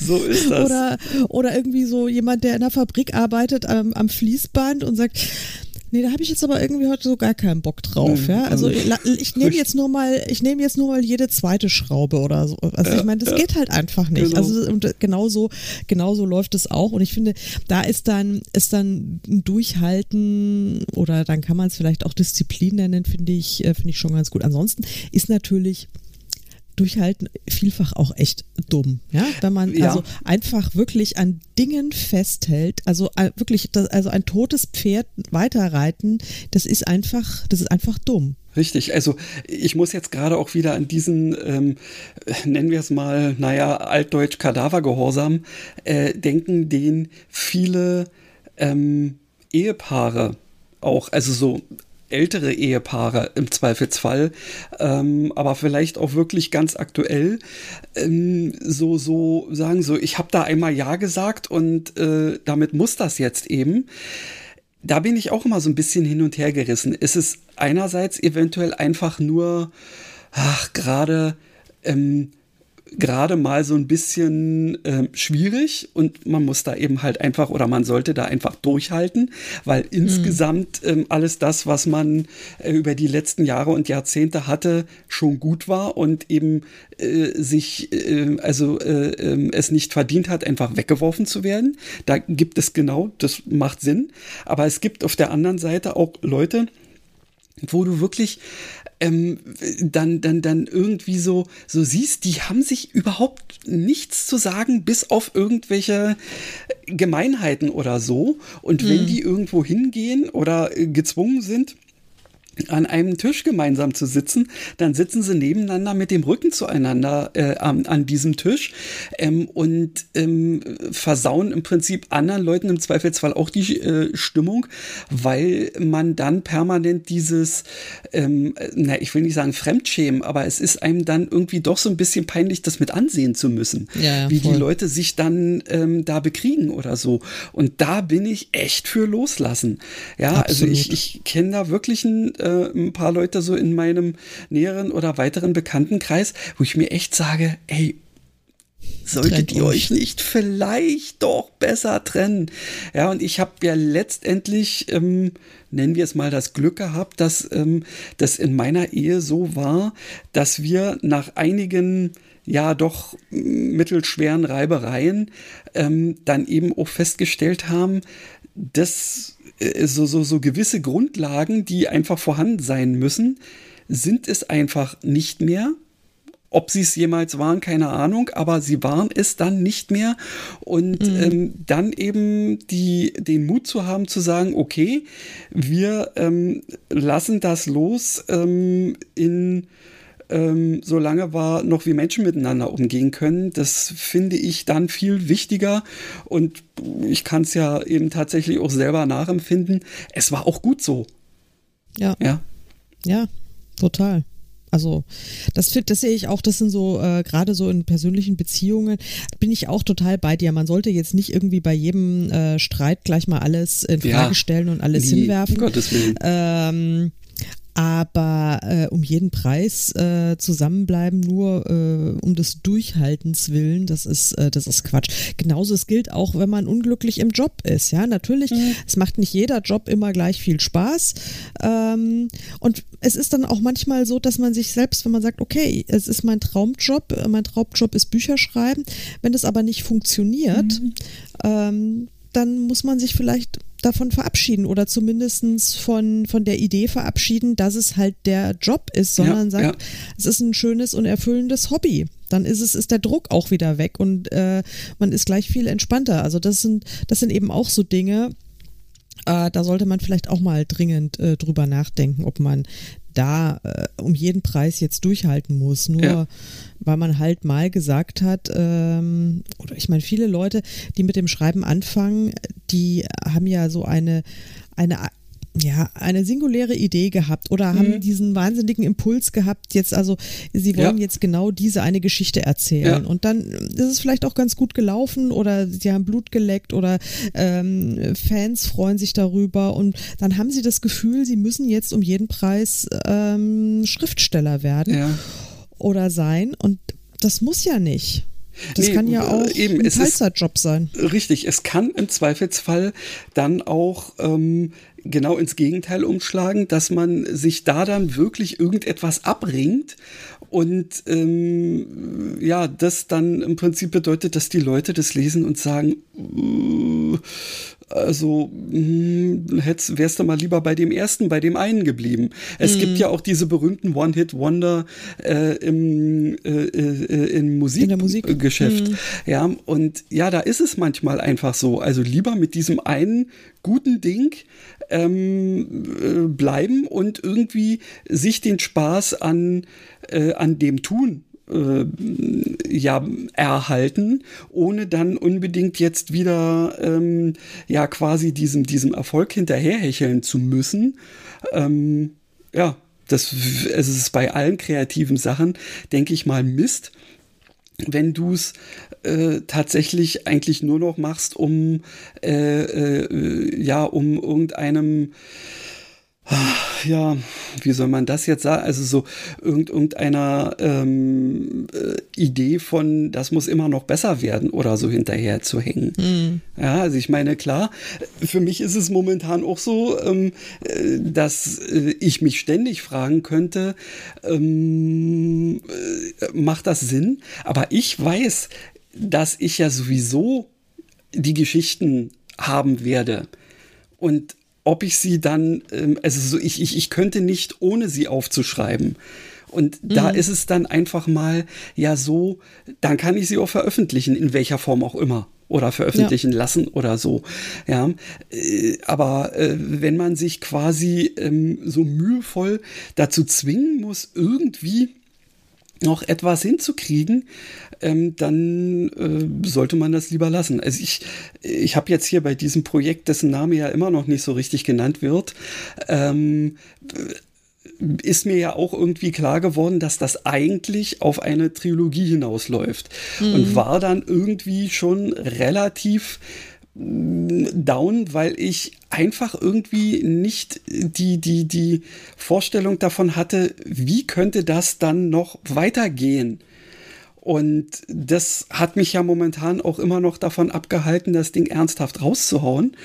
so ist das. Oder, oder irgendwie so jemand, der in der Fabrik arbeitet, am, am Fließband und sagt, Nee, da habe ich jetzt aber irgendwie heute so gar keinen Bock drauf, mhm. ja. Also ich, ich nehme jetzt nur mal, ich nehme jetzt nur mal jede zweite Schraube oder so. Also ich meine, das geht halt einfach nicht. Genau. Also und genauso, genauso läuft es auch. Und ich finde, da ist dann, ist dann ein Durchhalten oder dann kann man es vielleicht auch Disziplin nennen, finde ich, äh, finde ich schon ganz gut. Ansonsten ist natürlich Durchhalten vielfach auch echt dumm, ja, wenn man ja. also einfach wirklich an Dingen festhält, also äh, wirklich, das, also ein totes Pferd weiterreiten, das ist einfach, das ist einfach dumm. Richtig, also ich muss jetzt gerade auch wieder an diesen, ähm, nennen wir es mal, naja, altdeutsch Kadavergehorsam äh, denken, den viele ähm, Ehepaare auch, also so ältere Ehepaare im Zweifelsfall, ähm, aber vielleicht auch wirklich ganz aktuell, ähm, so, so sagen so, ich habe da einmal Ja gesagt und äh, damit muss das jetzt eben. Da bin ich auch immer so ein bisschen hin und her gerissen. Ist es einerseits eventuell einfach nur, ach, gerade ähm, gerade mal so ein bisschen äh, schwierig und man muss da eben halt einfach oder man sollte da einfach durchhalten, weil mhm. insgesamt ähm, alles das, was man äh, über die letzten Jahre und Jahrzehnte hatte, schon gut war und eben äh, sich, äh, also äh, ähm, es nicht verdient hat, einfach weggeworfen zu werden. Da gibt es genau, das macht Sinn. Aber es gibt auf der anderen Seite auch Leute, wo du wirklich ähm, dann, dann, dann irgendwie so, so siehst, die haben sich überhaupt nichts zu sagen, bis auf irgendwelche Gemeinheiten oder so. Und wenn mhm. die irgendwo hingehen oder gezwungen sind, an einem Tisch gemeinsam zu sitzen, dann sitzen sie nebeneinander mit dem Rücken zueinander äh, an, an, diesem Tisch ähm, und ähm, versauen im Prinzip anderen Leuten im Zweifelsfall auch die äh, Stimmung, weil man dann permanent dieses, ähm, na, ich will nicht sagen Fremdschämen, aber es ist einem dann irgendwie doch so ein bisschen peinlich, das mit ansehen zu müssen, ja, wie voll. die Leute sich dann ähm, da bekriegen oder so. Und da bin ich echt für loslassen. Ja, Absolut. also ich, ich kenne da wirklich ein äh, ein paar Leute so in meinem näheren oder weiteren Bekanntenkreis, wo ich mir echt sage, ey, solltet Trennt ihr euch nicht vielleicht doch besser trennen? Ja, und ich habe ja letztendlich, ähm, nennen wir es mal, das Glück gehabt, dass ähm, das in meiner Ehe so war, dass wir nach einigen ja doch mittelschweren Reibereien ähm, dann eben auch festgestellt haben, dass so, so, so gewisse Grundlagen, die einfach vorhanden sein müssen, sind es einfach nicht mehr. Ob sie es jemals waren, keine Ahnung, aber sie waren es dann nicht mehr. Und mhm. ähm, dann eben die, den Mut zu haben, zu sagen, okay, wir ähm, lassen das los ähm, in ähm, solange wir noch wie Menschen miteinander umgehen können. Das finde ich dann viel wichtiger und ich kann es ja eben tatsächlich auch selber nachempfinden. Es war auch gut so. Ja. Ja, ja total. Also das, das sehe ich auch, das sind so, äh, gerade so in persönlichen Beziehungen, bin ich auch total bei dir. Man sollte jetzt nicht irgendwie bei jedem äh, Streit gleich mal alles in Frage ja, stellen und alles hinwerfen. Um Gottes Willen. Ähm, aber äh, um jeden Preis äh, zusammenbleiben, nur äh, um des Durchhaltens willen, das ist, äh, das ist Quatsch. Genauso es gilt auch, wenn man unglücklich im Job ist. Ja, natürlich, mhm. es macht nicht jeder Job immer gleich viel Spaß. Ähm, und es ist dann auch manchmal so, dass man sich selbst, wenn man sagt, okay, es ist mein Traumjob, äh, mein Traumjob ist Bücher schreiben, wenn es aber nicht funktioniert, mhm. ähm, dann muss man sich vielleicht davon verabschieden oder zumindest von, von der Idee verabschieden, dass es halt der Job ist, sondern ja, sagt, ja. es ist ein schönes und erfüllendes Hobby. Dann ist es, ist der Druck auch wieder weg und äh, man ist gleich viel entspannter. Also das sind, das sind eben auch so Dinge, äh, da sollte man vielleicht auch mal dringend äh, drüber nachdenken, ob man da äh, um jeden Preis jetzt durchhalten muss. Nur ja. weil man halt mal gesagt hat, ähm, oder ich meine, viele Leute, die mit dem Schreiben anfangen, die haben ja so eine, eine ja, eine singuläre Idee gehabt oder haben mhm. diesen wahnsinnigen Impuls gehabt, jetzt also, sie wollen ja. jetzt genau diese eine Geschichte erzählen. Ja. Und dann ist es vielleicht auch ganz gut gelaufen oder sie haben Blut geleckt oder ähm, Fans freuen sich darüber und dann haben sie das Gefühl, sie müssen jetzt um jeden Preis ähm, Schriftsteller werden ja. oder sein. Und das muss ja nicht. Das nee, kann ja auch eben, ein Teilzeitjob sein. Richtig, es kann im Zweifelsfall dann auch ähm, genau ins Gegenteil umschlagen, dass man sich da dann wirklich irgendetwas abringt und ähm, ja, das dann im Prinzip bedeutet, dass die Leute das lesen und sagen, uh, also hm, wärst du mal lieber bei dem ersten, bei dem einen geblieben. Es mhm. gibt ja auch diese berühmten One-Hit-Wonder äh, im, äh, äh, im Musikgeschäft. Mhm. Ja, und ja, da ist es manchmal einfach so. Also lieber mit diesem einen guten Ding ähm, äh, bleiben und irgendwie sich den Spaß an, äh, an dem tun äh, ja erhalten, ohne dann unbedingt jetzt wieder ähm, ja quasi diesem, diesem Erfolg hinterherhecheln zu müssen. Ähm, ja, das es ist bei allen kreativen Sachen, denke ich mal, Mist wenn du es äh, tatsächlich eigentlich nur noch machst, um äh, äh, ja, um irgendeinem ja, wie soll man das jetzt sagen? Also so irgendeiner ähm, äh, Idee von, das muss immer noch besser werden oder so hinterher zu hängen. Mhm. Ja, also ich meine, klar, für mich ist es momentan auch so, ähm, äh, dass äh, ich mich ständig fragen könnte, ähm, äh, macht das Sinn? Aber ich weiß, dass ich ja sowieso die Geschichten haben werde. Und ob ich sie dann, ähm, also so, ich, ich, ich könnte nicht ohne sie aufzuschreiben. Und mhm. da ist es dann einfach mal ja so, dann kann ich sie auch veröffentlichen, in welcher Form auch immer. Oder veröffentlichen ja. lassen oder so. Ja. Äh, aber äh, wenn man sich quasi ähm, so mühevoll dazu zwingen muss, irgendwie noch etwas hinzukriegen, ähm, dann äh, sollte man das lieber lassen. Also ich, ich habe jetzt hier bei diesem Projekt, dessen Name ja immer noch nicht so richtig genannt wird, ähm, ist mir ja auch irgendwie klar geworden, dass das eigentlich auf eine Trilogie hinausläuft. Mhm. Und war dann irgendwie schon relativ down, weil ich einfach irgendwie nicht die, die, die Vorstellung davon hatte, wie könnte das dann noch weitergehen. Und das hat mich ja momentan auch immer noch davon abgehalten, das Ding ernsthaft rauszuhauen.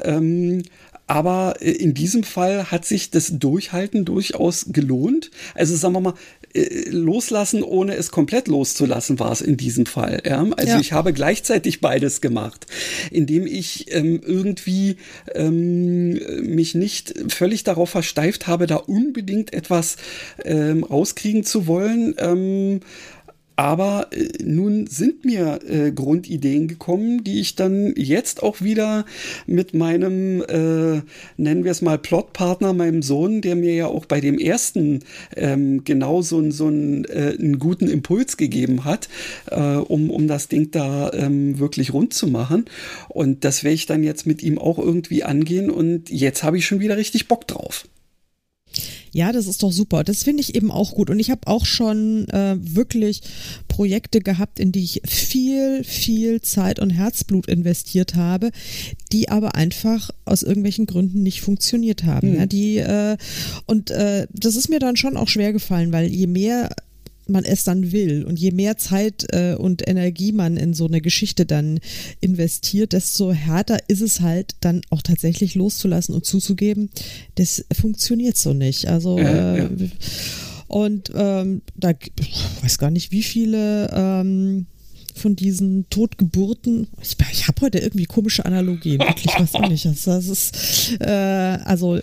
Ähm, aber in diesem Fall hat sich das Durchhalten durchaus gelohnt. Also sagen wir mal, äh, loslassen, ohne es komplett loszulassen, war es in diesem Fall. Ja? Also ja. ich habe gleichzeitig beides gemacht, indem ich ähm, irgendwie ähm, mich nicht völlig darauf versteift habe, da unbedingt etwas ähm, rauskriegen zu wollen. Aber äh, nun sind mir äh, Grundideen gekommen, die ich dann jetzt auch wieder mit meinem, äh, nennen wir es mal, Plotpartner, meinem Sohn, der mir ja auch bei dem ersten ähm, genau so, so einen, äh, einen guten Impuls gegeben hat, äh, um, um das Ding da ähm, wirklich rund zu machen. Und das werde ich dann jetzt mit ihm auch irgendwie angehen. Und jetzt habe ich schon wieder richtig Bock drauf. Ja, das ist doch super. Das finde ich eben auch gut. Und ich habe auch schon äh, wirklich Projekte gehabt, in die ich viel, viel Zeit und Herzblut investiert habe, die aber einfach aus irgendwelchen Gründen nicht funktioniert haben. Mhm. Ja, die äh, und äh, das ist mir dann schon auch schwer gefallen, weil je mehr man es dann will. Und je mehr Zeit äh, und Energie man in so eine Geschichte dann investiert, desto härter ist es halt dann auch tatsächlich loszulassen und zuzugeben, das funktioniert so nicht. Also äh, ja. und ähm, da ich weiß gar nicht, wie viele ähm, von diesen Totgeburten. Ich, ich habe heute irgendwie komische Analogien, wirklich was auch nicht. Das, das ist äh, also.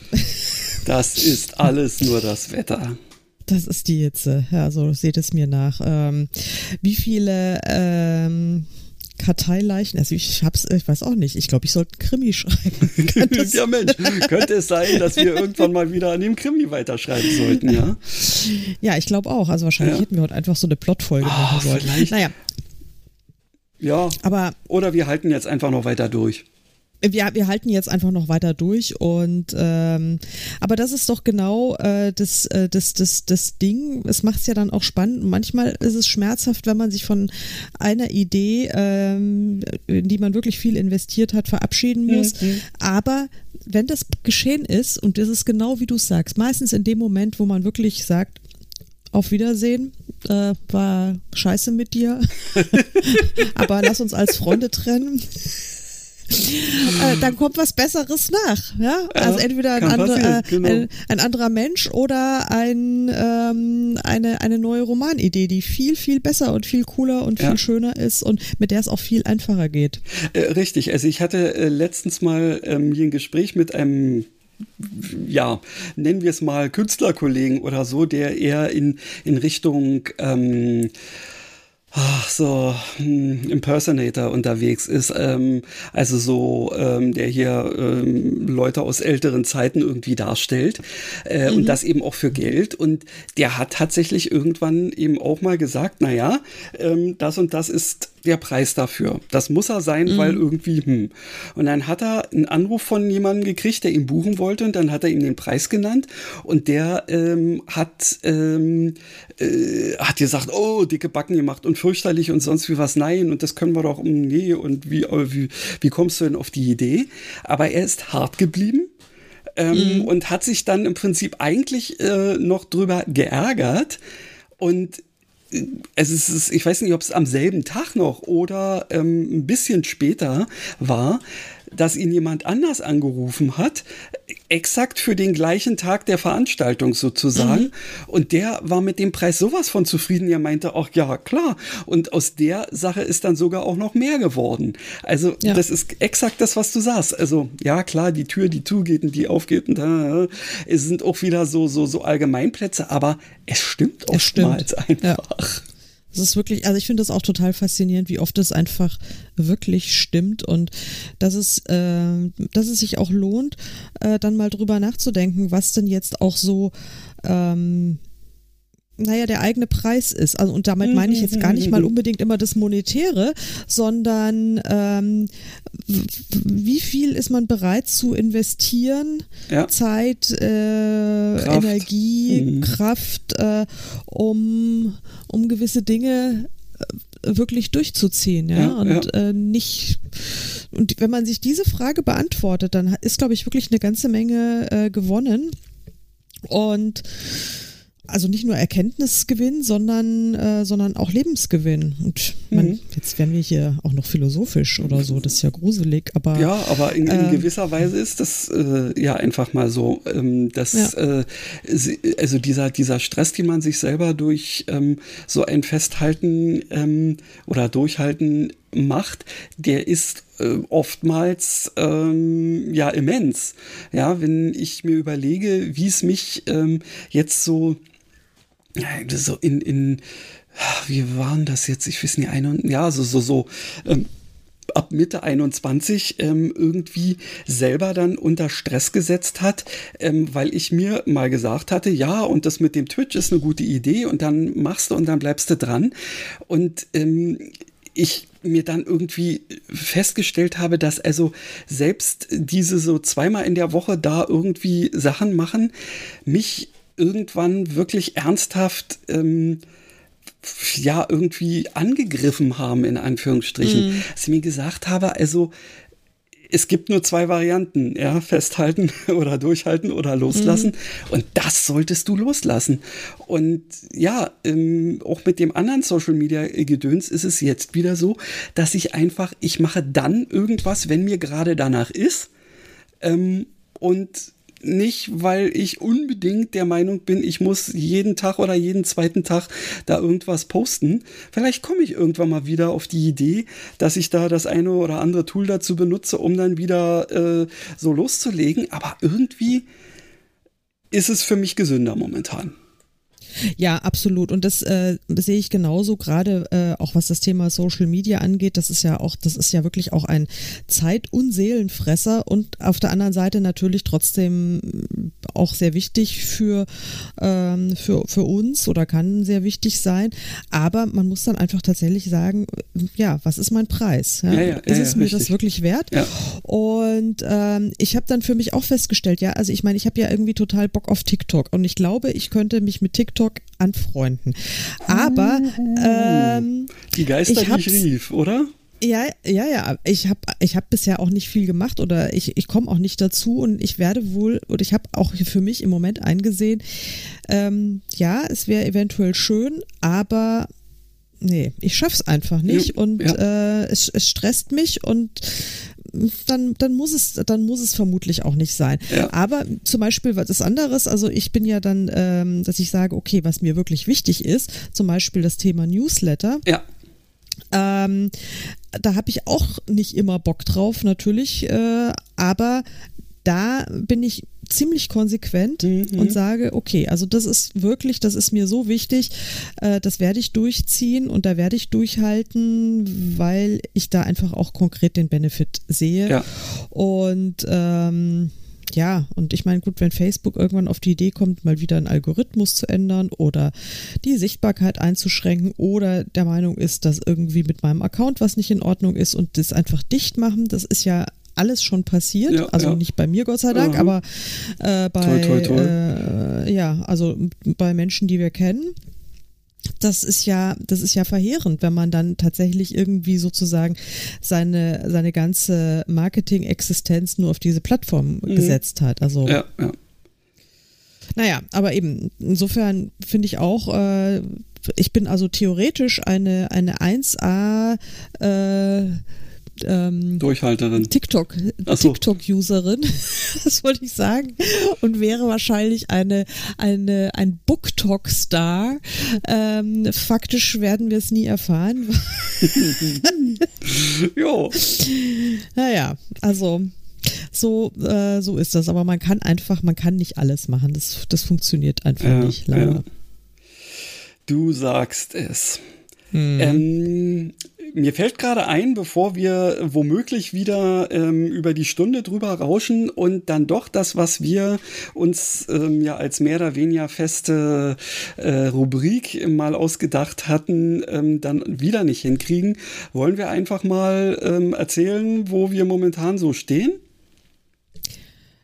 Das ist alles nur das Wetter. Das ist die Hitze. Ja, so seht es mir nach. Ähm, wie viele ähm, Karteileichen, also ich hab's, ich weiß auch nicht, ich glaube, ich sollte einen Krimi schreiben. ja Mensch, könnte es sein, dass wir irgendwann mal wieder an dem Krimi weiterschreiben sollten, ja? Ja, ich glaube auch. Also wahrscheinlich ja. hätten wir heute einfach so eine Plotfolge oh, machen sollen. Vielleicht. Naja. Ja, aber. Oder wir halten jetzt einfach noch weiter durch wir, wir halten jetzt einfach noch weiter durch und ähm, aber das ist doch genau äh, das, äh, das, das, das Ding. Es macht es ja dann auch spannend. Manchmal ist es schmerzhaft, wenn man sich von einer Idee, ähm, in die man wirklich viel investiert hat, verabschieden muss. Mhm. Aber wenn das geschehen ist, und das ist genau wie du sagst, meistens in dem Moment, wo man wirklich sagt, auf Wiedersehen, äh, war scheiße mit dir, aber lass uns als Freunde trennen äh, dann kommt was Besseres nach. Ja? Also entweder ein, andere, äh, genau. ein, ein, anderer Mensch oder ein, ähm, eine, eine neue Romanidee, die viel, viel besser und viel cooler und viel ja. schöner ist und mit der es auch viel einfacher geht. Äh, richtig, also ich hatte äh, letztens mal ähm, hier ein Gespräch mit einem ja, nennen wir es mal Künstlerkollegen oder so, der eher in, in Richtung ähm, ach, so hm, Impersonator unterwegs ist, ähm, also so ähm, der hier ähm, Leute aus älteren Zeiten irgendwie darstellt äh, mhm. und das eben auch für Geld und der hat tatsächlich irgendwann eben auch mal gesagt, naja, ähm, das und das ist der Preis dafür. Das muss er sein, mhm. weil irgendwie, hm. Und dann hat er einen Anruf von jemandem gekriegt, der ihn buchen wollte und dann hat er ihm den Preis genannt und der ähm, hat, ähm, äh, hat gesagt, oh, dicke Backen gemacht und fürchterlich und sonst wie was, nein und das können wir doch, um, nee und wie, äh, wie, wie kommst du denn auf die Idee? Aber er ist hart geblieben. Ähm, mhm. Und hat sich dann im Prinzip eigentlich äh, noch drüber geärgert. Und es ist, ich weiß nicht, ob es am selben Tag noch oder ähm, ein bisschen später war, dass ihn jemand anders angerufen hat, exakt für den gleichen Tag der Veranstaltung sozusagen. Mhm. Und der war mit dem Preis sowas von zufrieden. Er meinte auch, ja, klar. Und aus der Sache ist dann sogar auch noch mehr geworden. Also, ja. das ist exakt das, was du sagst. Also, ja, klar, die Tür, die zugeht und die aufgeht und da, es sind auch wieder so, so, so Allgemeinplätze, aber es stimmt oftmals einfach. Ja. Es ist wirklich, also ich finde das auch total faszinierend, wie oft es einfach wirklich stimmt und dass es, äh, dass es sich auch lohnt, äh, dann mal drüber nachzudenken, was denn jetzt auch so ähm, naja, der eigene Preis ist. Also, und damit meine ich jetzt gar nicht mal unbedingt immer das Monetäre, sondern ähm, wie viel ist man bereit zu investieren? Ja. Zeit, äh, Kraft. Energie, mhm. Kraft, äh, um, um gewisse Dinge äh, wirklich durchzuziehen, ja, ja und ja. Äh, nicht und wenn man sich diese Frage beantwortet, dann ist glaube ich wirklich eine ganze Menge äh, gewonnen und also nicht nur Erkenntnisgewinn, sondern, äh, sondern auch Lebensgewinn. Und man, mhm. jetzt werden wir hier auch noch philosophisch oder so, das ist ja gruselig, aber. Ja, aber in, in äh, gewisser Weise ist das äh, ja einfach mal so, ähm, dass ja. äh, also dieser, dieser Stress, den man sich selber durch ähm, so ein Festhalten ähm, oder Durchhalten macht, der ist äh, oftmals ähm, ja immens. Ja, wenn ich mir überlege, wie es mich ähm, jetzt so so in, in, wie waren das jetzt? Ich weiß nicht, ein, ja, so, so, so, ähm, ab Mitte 21 ähm, irgendwie selber dann unter Stress gesetzt hat, ähm, weil ich mir mal gesagt hatte, ja, und das mit dem Twitch ist eine gute Idee und dann machst du und dann bleibst du dran. Und ähm, ich mir dann irgendwie festgestellt habe, dass also selbst diese so zweimal in der Woche da irgendwie Sachen machen, mich irgendwann wirklich ernsthaft ähm, ja irgendwie angegriffen haben, in Anführungsstrichen. Mhm. Dass ich mir gesagt habe, also es gibt nur zwei Varianten, ja, festhalten oder durchhalten oder loslassen. Mhm. Und das solltest du loslassen. Und ja, ähm, auch mit dem anderen Social Media Gedöns ist es jetzt wieder so, dass ich einfach, ich mache dann irgendwas, wenn mir gerade danach ist. Ähm, und nicht, weil ich unbedingt der Meinung bin, ich muss jeden Tag oder jeden zweiten Tag da irgendwas posten. Vielleicht komme ich irgendwann mal wieder auf die Idee, dass ich da das eine oder andere Tool dazu benutze, um dann wieder äh, so loszulegen. Aber irgendwie ist es für mich gesünder momentan. Ja, absolut. Und das, äh, sehe ich genauso, gerade äh, auch was das Thema Social Media angeht. Das ist ja auch, das ist ja wirklich auch ein Zeit- und Seelenfresser und auf der anderen Seite natürlich trotzdem auch sehr wichtig für, ähm, für, für uns oder kann sehr wichtig sein. Aber man muss dann einfach tatsächlich sagen, ja, was ist mein Preis? Ja? Ja, ja, ist es mir richtig. das wirklich wert? Und ähm, ich habe dann für mich auch festgestellt, ja, also ich meine, ich habe ja irgendwie total Bock auf TikTok und ich glaube, ich könnte mich mit TikTok TikTok anfreunden. Aber ähm, die Geister, die ich rief, oder? Ja, ja, ja. Ich habe ich hab bisher auch nicht viel gemacht oder ich, ich komme auch nicht dazu und ich werde wohl, oder ich habe auch für mich im Moment eingesehen, ähm, ja, es wäre eventuell schön, aber nee, ich schaff's einfach nicht ja, und ja. Äh, es, es stresst mich und dann, dann muss es, dann muss es vermutlich auch nicht sein. Ja. Aber zum Beispiel was anderes, also ich bin ja dann, ähm, dass ich sage, okay, was mir wirklich wichtig ist, zum Beispiel das Thema Newsletter. Ja. Ähm, da habe ich auch nicht immer Bock drauf, natürlich, äh, aber da bin ich ziemlich konsequent Mhm. und sage, okay, also das ist wirklich, das ist mir so wichtig, äh, das werde ich durchziehen und da werde ich durchhalten, weil ich da einfach auch konkret den Benefit sehe. Ja. Und ähm, ja, und ich meine, gut, wenn Facebook irgendwann auf die Idee kommt, mal wieder einen Algorithmus zu ändern oder die Sichtbarkeit einzuschränken oder der Meinung ist, dass irgendwie mit meinem Account was nicht in Ordnung ist und das einfach dicht machen, das ist ja alles schon passiert. Ja, also ja. nicht bei mir, Gott sei Dank, Mhm. aber äh, bei, Toi, toi, toi. Äh, ja, also bei Menschen, die wir kennen. Das ist ja, das ist ja verheerend, wenn man dann tatsächlich irgendwie sozusagen seine, seine ganze Marketing-Existenz nur auf diese Plattform gesetzt hat. Also, Mhm. Ja, ja. naja, aber eben, insofern finde ich auch, äh, ich bin also theoretisch eine, eine 1A äh, ähm, Durchhalterin. TikTok, so. TikTok-Userin, das wollte ich sagen, und wäre wahrscheinlich eine, eine, ein BookTok-Star. Ähm, faktisch werden wir es nie erfahren. Jo. naja, also so, äh, so ist das. Aber man kann einfach, man kann nicht alles machen. Das, das funktioniert einfach Ja, nicht, leider. ja. Du sagst es. Hm. Ähm, mir fällt gerade ein, bevor wir womöglich wieder ähm, über die Stunde drüber rauschen und dann doch das, was wir uns ähm, ja als mehr oder weniger feste äh, Rubrik mal ausgedacht hatten, ähm, dann wieder nicht hinkriegen, wollen wir einfach mal ähm, erzählen, wo wir momentan so stehen?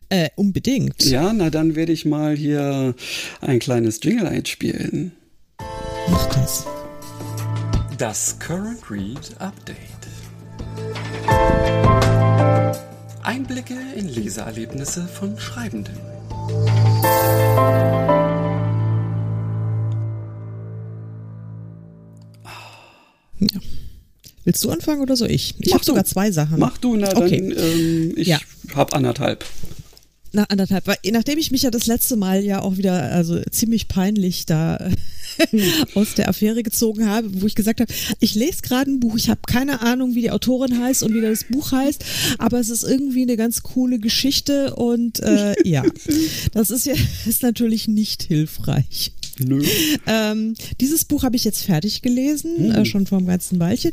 Äh, unbedingt. Ja, na dann werde ich mal hier ein kleines Jingle einspielen. Mach das. Das Current Read Update. Einblicke in Leseerlebnisse von Schreibenden. Ja. Willst du anfangen oder so ich? Ich habe sogar zwei Sachen. Mach du, na Okay. dann, ähm, ich Ja. hab anderthalb. Na, anderthalb. Weil, nachdem ich mich ja das letzte Mal ja auch wieder, also ziemlich peinlich da aus der Affäre gezogen habe, wo ich gesagt habe, ich lese gerade ein Buch, ich habe keine Ahnung, wie die Autorin heißt und wie das Buch heißt, aber es ist irgendwie eine ganz coole Geschichte und äh, ja, das ist ja ist natürlich nicht hilfreich. Nö. Ähm, dieses Buch habe ich jetzt fertig gelesen, äh, schon vor einem ganzen Weilchen.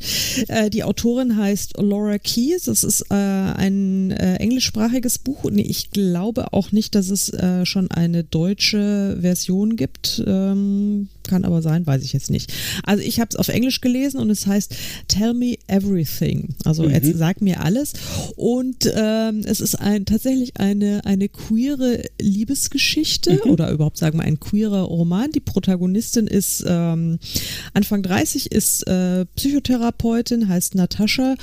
Äh, die Autorin heißt Laura Keyes. Das ist äh, ein äh, englischsprachiges Buch und ich glaube auch nicht, dass es äh, schon eine deutsche Version gibt. Ähm, kann aber sein, weiß ich jetzt nicht. Also ich habe es auf Englisch gelesen und es heißt Tell Me Everything. Also jetzt sag mir alles. Und ähm, es ist ein, tatsächlich eine, eine queere Liebesgeschichte oder überhaupt sagen wir ein queerer Roman. Die Protagonistin ist ähm, Anfang 30, ist äh, Psychotherapeutin, heißt Natascha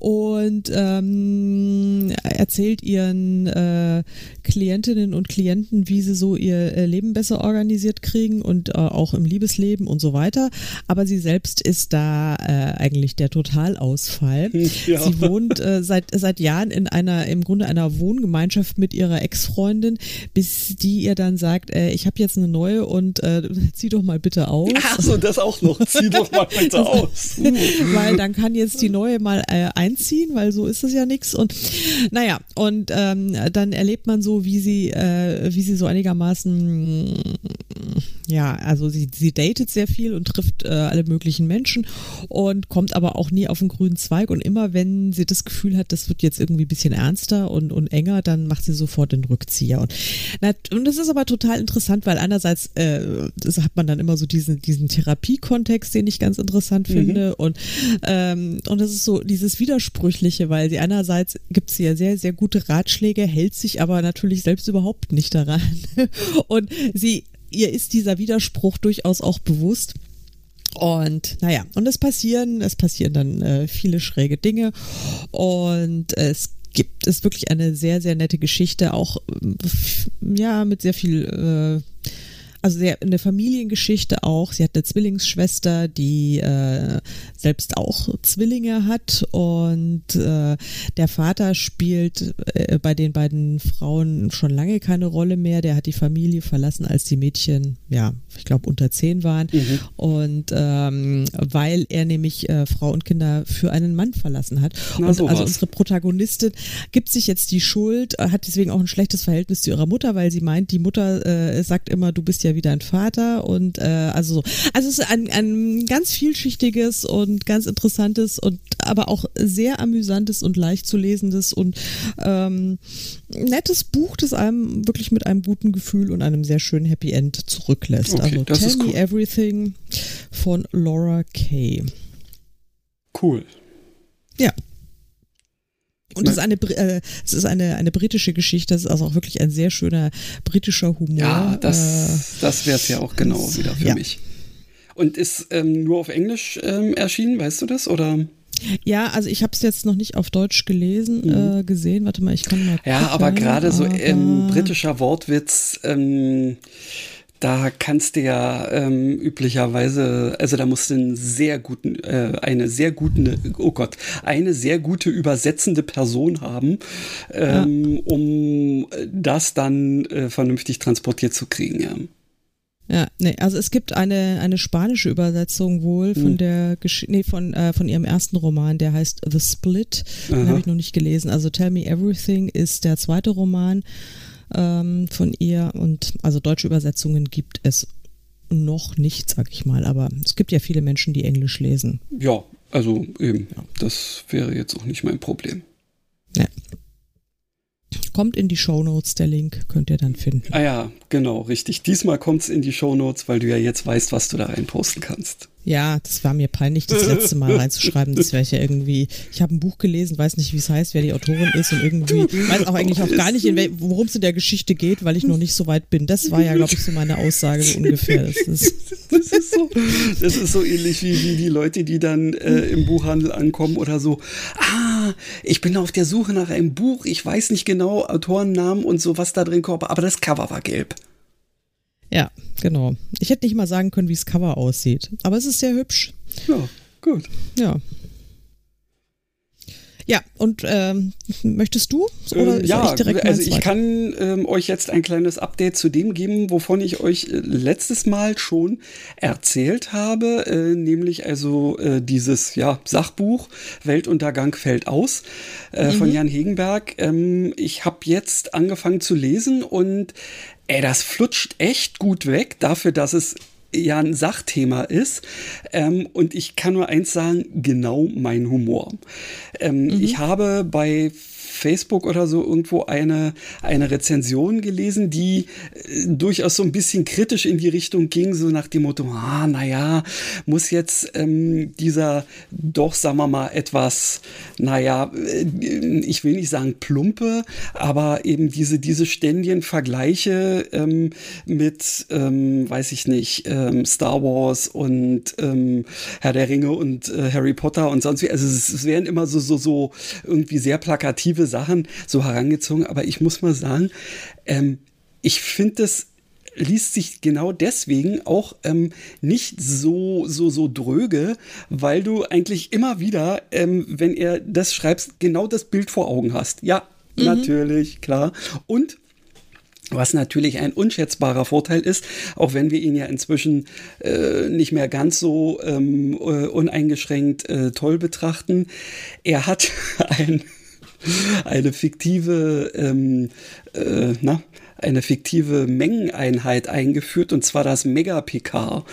und ähm, erzählt ihren äh, Klientinnen und Klienten, wie sie so ihr äh, Leben besser organisiert kriegen und äh, auch im Liebesleben und so weiter. Aber sie selbst ist da äh, eigentlich der Totalausfall. Ja. Sie wohnt äh, seit seit Jahren in einer im Grunde einer Wohngemeinschaft mit ihrer Ex-Freundin, bis die ihr dann sagt, äh, ich habe jetzt eine neue und äh, zieh doch mal bitte aus. Ach so, das auch noch. Zieh doch mal bitte aus. weil dann kann jetzt die neue mal äh, einziehen, weil so ist es ja nichts. Und naja, und ähm, dann erlebt man so, wie sie, äh, wie sie so einigermaßen, ja, also sie, sie datet sehr viel und trifft äh, alle möglichen Menschen und kommt aber auch nie auf den grünen Zweig. Und immer wenn sie das Gefühl hat, das wird jetzt irgendwie ein bisschen ernster und, und enger, dann macht sie sofort den Rückzieher. Und, na, und das ist aber total interessant, weil einerseits äh, das hat man dann immer so diesen, diesen Therapiekontext, den ich ganz interessant finde. Und, ähm, und das ist so dieses Widersprüchliche, weil sie einerseits gibt sie ja sehr, sehr gute Ratschläge, hält sich aber natürlich selbst überhaupt nicht daran. Und sie, ihr ist dieser Widerspruch durchaus auch bewusst. Und naja, und es passieren, es passieren dann äh, viele schräge Dinge und es gibt es wirklich eine sehr, sehr nette Geschichte, auch f- ja, mit sehr viel äh, also sehr, eine Familiengeschichte auch. Sie hat eine Zwillingsschwester, die äh, selbst auch Zwillinge hat und äh, der Vater spielt äh, bei den beiden Frauen schon lange keine Rolle mehr. Der hat die Familie verlassen, als die Mädchen, ja, ich glaube unter zehn waren mhm. und ähm, weil er nämlich äh, Frau und Kinder für einen Mann verlassen hat. Na, und also unsere Protagonistin gibt sich jetzt die Schuld, hat deswegen auch ein schlechtes Verhältnis zu ihrer Mutter, weil sie meint, die Mutter äh, sagt immer, du bist ja wie dein Vater und äh, also so. Also es ist ein, ein ganz vielschichtiges und ganz interessantes und aber auch sehr amüsantes und leicht zu lesendes und ähm, nettes Buch, das einem wirklich mit einem guten Gefühl und einem sehr schönen Happy End zurücklässt. Okay, also Tell Me Everything von Laura Kay. Cool. Ja, und es ist eine, äh, es ist eine, eine britische Geschichte, es ist also auch wirklich ein sehr schöner britischer Humor. Ja, das, äh, das wäre es ja auch genau das, wieder für ja. mich. Und ist ähm, nur auf Englisch ähm, erschienen, weißt du das? Oder? Ja, also ich habe es jetzt noch nicht auf Deutsch gelesen, mhm. äh, gesehen. Warte mal, ich kann mal. Gucken, ja, aber gerade so ähm, britischer Wortwitz. Ähm, da kannst du ja ähm, üblicherweise, also da musst du einen sehr guten, äh, eine sehr gute, oh Gott, eine sehr gute übersetzende Person haben, ähm, ja. um das dann äh, vernünftig transportiert zu kriegen, ja. Ja, nee, also es gibt eine, eine spanische Übersetzung wohl von hm. der Gesch nee, von, äh, von ihrem ersten Roman, der heißt The Split. Den habe ich noch nicht gelesen. Also Tell Me Everything ist der zweite Roman ähm, von ihr und also deutsche Übersetzungen gibt es noch nicht, sag ich mal, aber es gibt ja viele Menschen, die Englisch lesen. Ja, also eben, ja. das wäre jetzt auch nicht mein Problem. Ja. Kommt in die Show Notes, der Link könnt ihr dann finden. Ah ja, genau, richtig. Diesmal kommt es in die Show Notes, weil du ja jetzt weißt, was du da rein posten kannst. Ja, das war mir peinlich, das letzte Mal reinzuschreiben. Das wäre ich ja irgendwie. Ich habe ein Buch gelesen, weiß nicht, wie es heißt, wer die Autorin ist und irgendwie weiß auch eigentlich auch gar nicht, worum es in der Geschichte geht, weil ich noch nicht so weit bin. Das war ja, glaube ich, so meine Aussage so ungefähr. Das ist, das ist, so, das ist so ähnlich wie, wie die Leute, die dann äh, im Buchhandel ankommen oder so. Ah, ich bin auf der Suche nach einem Buch. Ich weiß nicht genau Autorennamen und so, was da drin kommt, aber das Cover war gelb. Ja, genau. Ich hätte nicht mal sagen können, wie das Cover aussieht, aber es ist sehr hübsch. Ja, gut. Ja. Ja, und ähm, möchtest du? Oder ähm, ja, ich also ich kann ähm, euch jetzt ein kleines Update zu dem geben, wovon ich euch äh, letztes Mal schon erzählt habe, äh, nämlich also äh, dieses ja, Sachbuch Weltuntergang fällt aus äh, mhm. von Jan Hegenberg. Ähm, ich habe jetzt angefangen zu lesen und ey, das flutscht echt gut weg dafür, dass es ja ein Sachthema ist. Ähm, und ich kann nur eins sagen, genau mein Humor. Ähm, mhm. Ich habe bei Facebook oder so irgendwo eine, eine Rezension gelesen, die äh, durchaus so ein bisschen kritisch in die Richtung ging, so nach dem Motto, ah, naja, muss jetzt ähm, dieser doch, sagen wir mal, etwas, naja, äh, ich will nicht sagen plumpe, aber eben diese, diese ständigen Vergleiche ähm, mit, ähm, weiß ich nicht, ähm, Star Wars und ähm, Herr der Ringe und äh, Harry Potter und sonst wie, also es, es werden immer so, so, so irgendwie sehr plakative Sachen so herangezogen, aber ich muss mal sagen, ähm, ich finde das liest sich genau deswegen auch ähm, nicht so, so, so dröge, weil du eigentlich immer wieder, ähm, wenn er das schreibst, genau das Bild vor Augen hast. Ja, mhm. natürlich, klar. Und was natürlich ein unschätzbarer Vorteil ist, auch wenn wir ihn ja inzwischen äh, nicht mehr ganz so ähm, äh, uneingeschränkt äh, toll betrachten. Er hat ein eine fiktive, ähm, äh, na, eine fiktive Mengeneinheit eingeführt und zwar das Megapikar,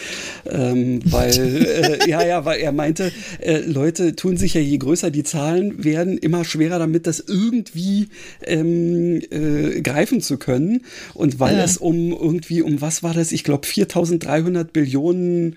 ähm, weil äh, ja ja, weil er meinte, äh, Leute tun sich ja je größer die Zahlen werden immer schwerer damit, das irgendwie ähm, äh, greifen zu können und weil ja. es um irgendwie um was war das? Ich glaube 4.300 Billionen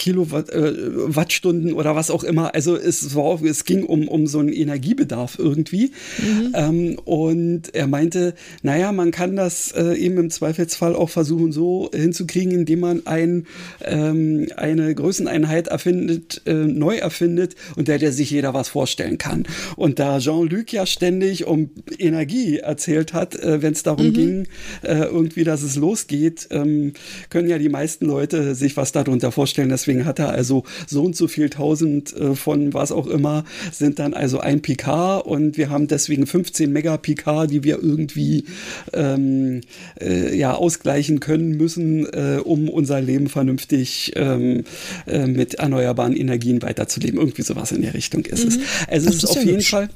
Kilowattstunden äh, oder was auch immer. Also es, war, es ging um, um so einen Energiebedarf irgendwie. Mhm. Ähm, und er meinte, naja, man kann das äh, eben im Zweifelsfall auch versuchen so hinzukriegen, indem man ein, ähm, eine Größeneinheit erfindet, äh, neu erfindet und der, der sich jeder was vorstellen kann. Und da Jean-Luc ja ständig um Energie erzählt hat, äh, wenn es darum mhm. ging, äh, irgendwie, dass es losgeht, ähm, können ja die meisten Leute sich was darunter vorstellen. Deswegen hat er also so und so viel tausend äh, von was auch immer, sind dann also ein Picard und wir haben deswegen 15 Megapicard, die wir irgendwie ähm, äh, ja ausgleichen können müssen, äh, um unser Leben vernünftig ähm, äh, mit erneuerbaren Energien weiterzuleben. Irgendwie sowas in der Richtung ist mhm. es. Also es ist auf jeden Fall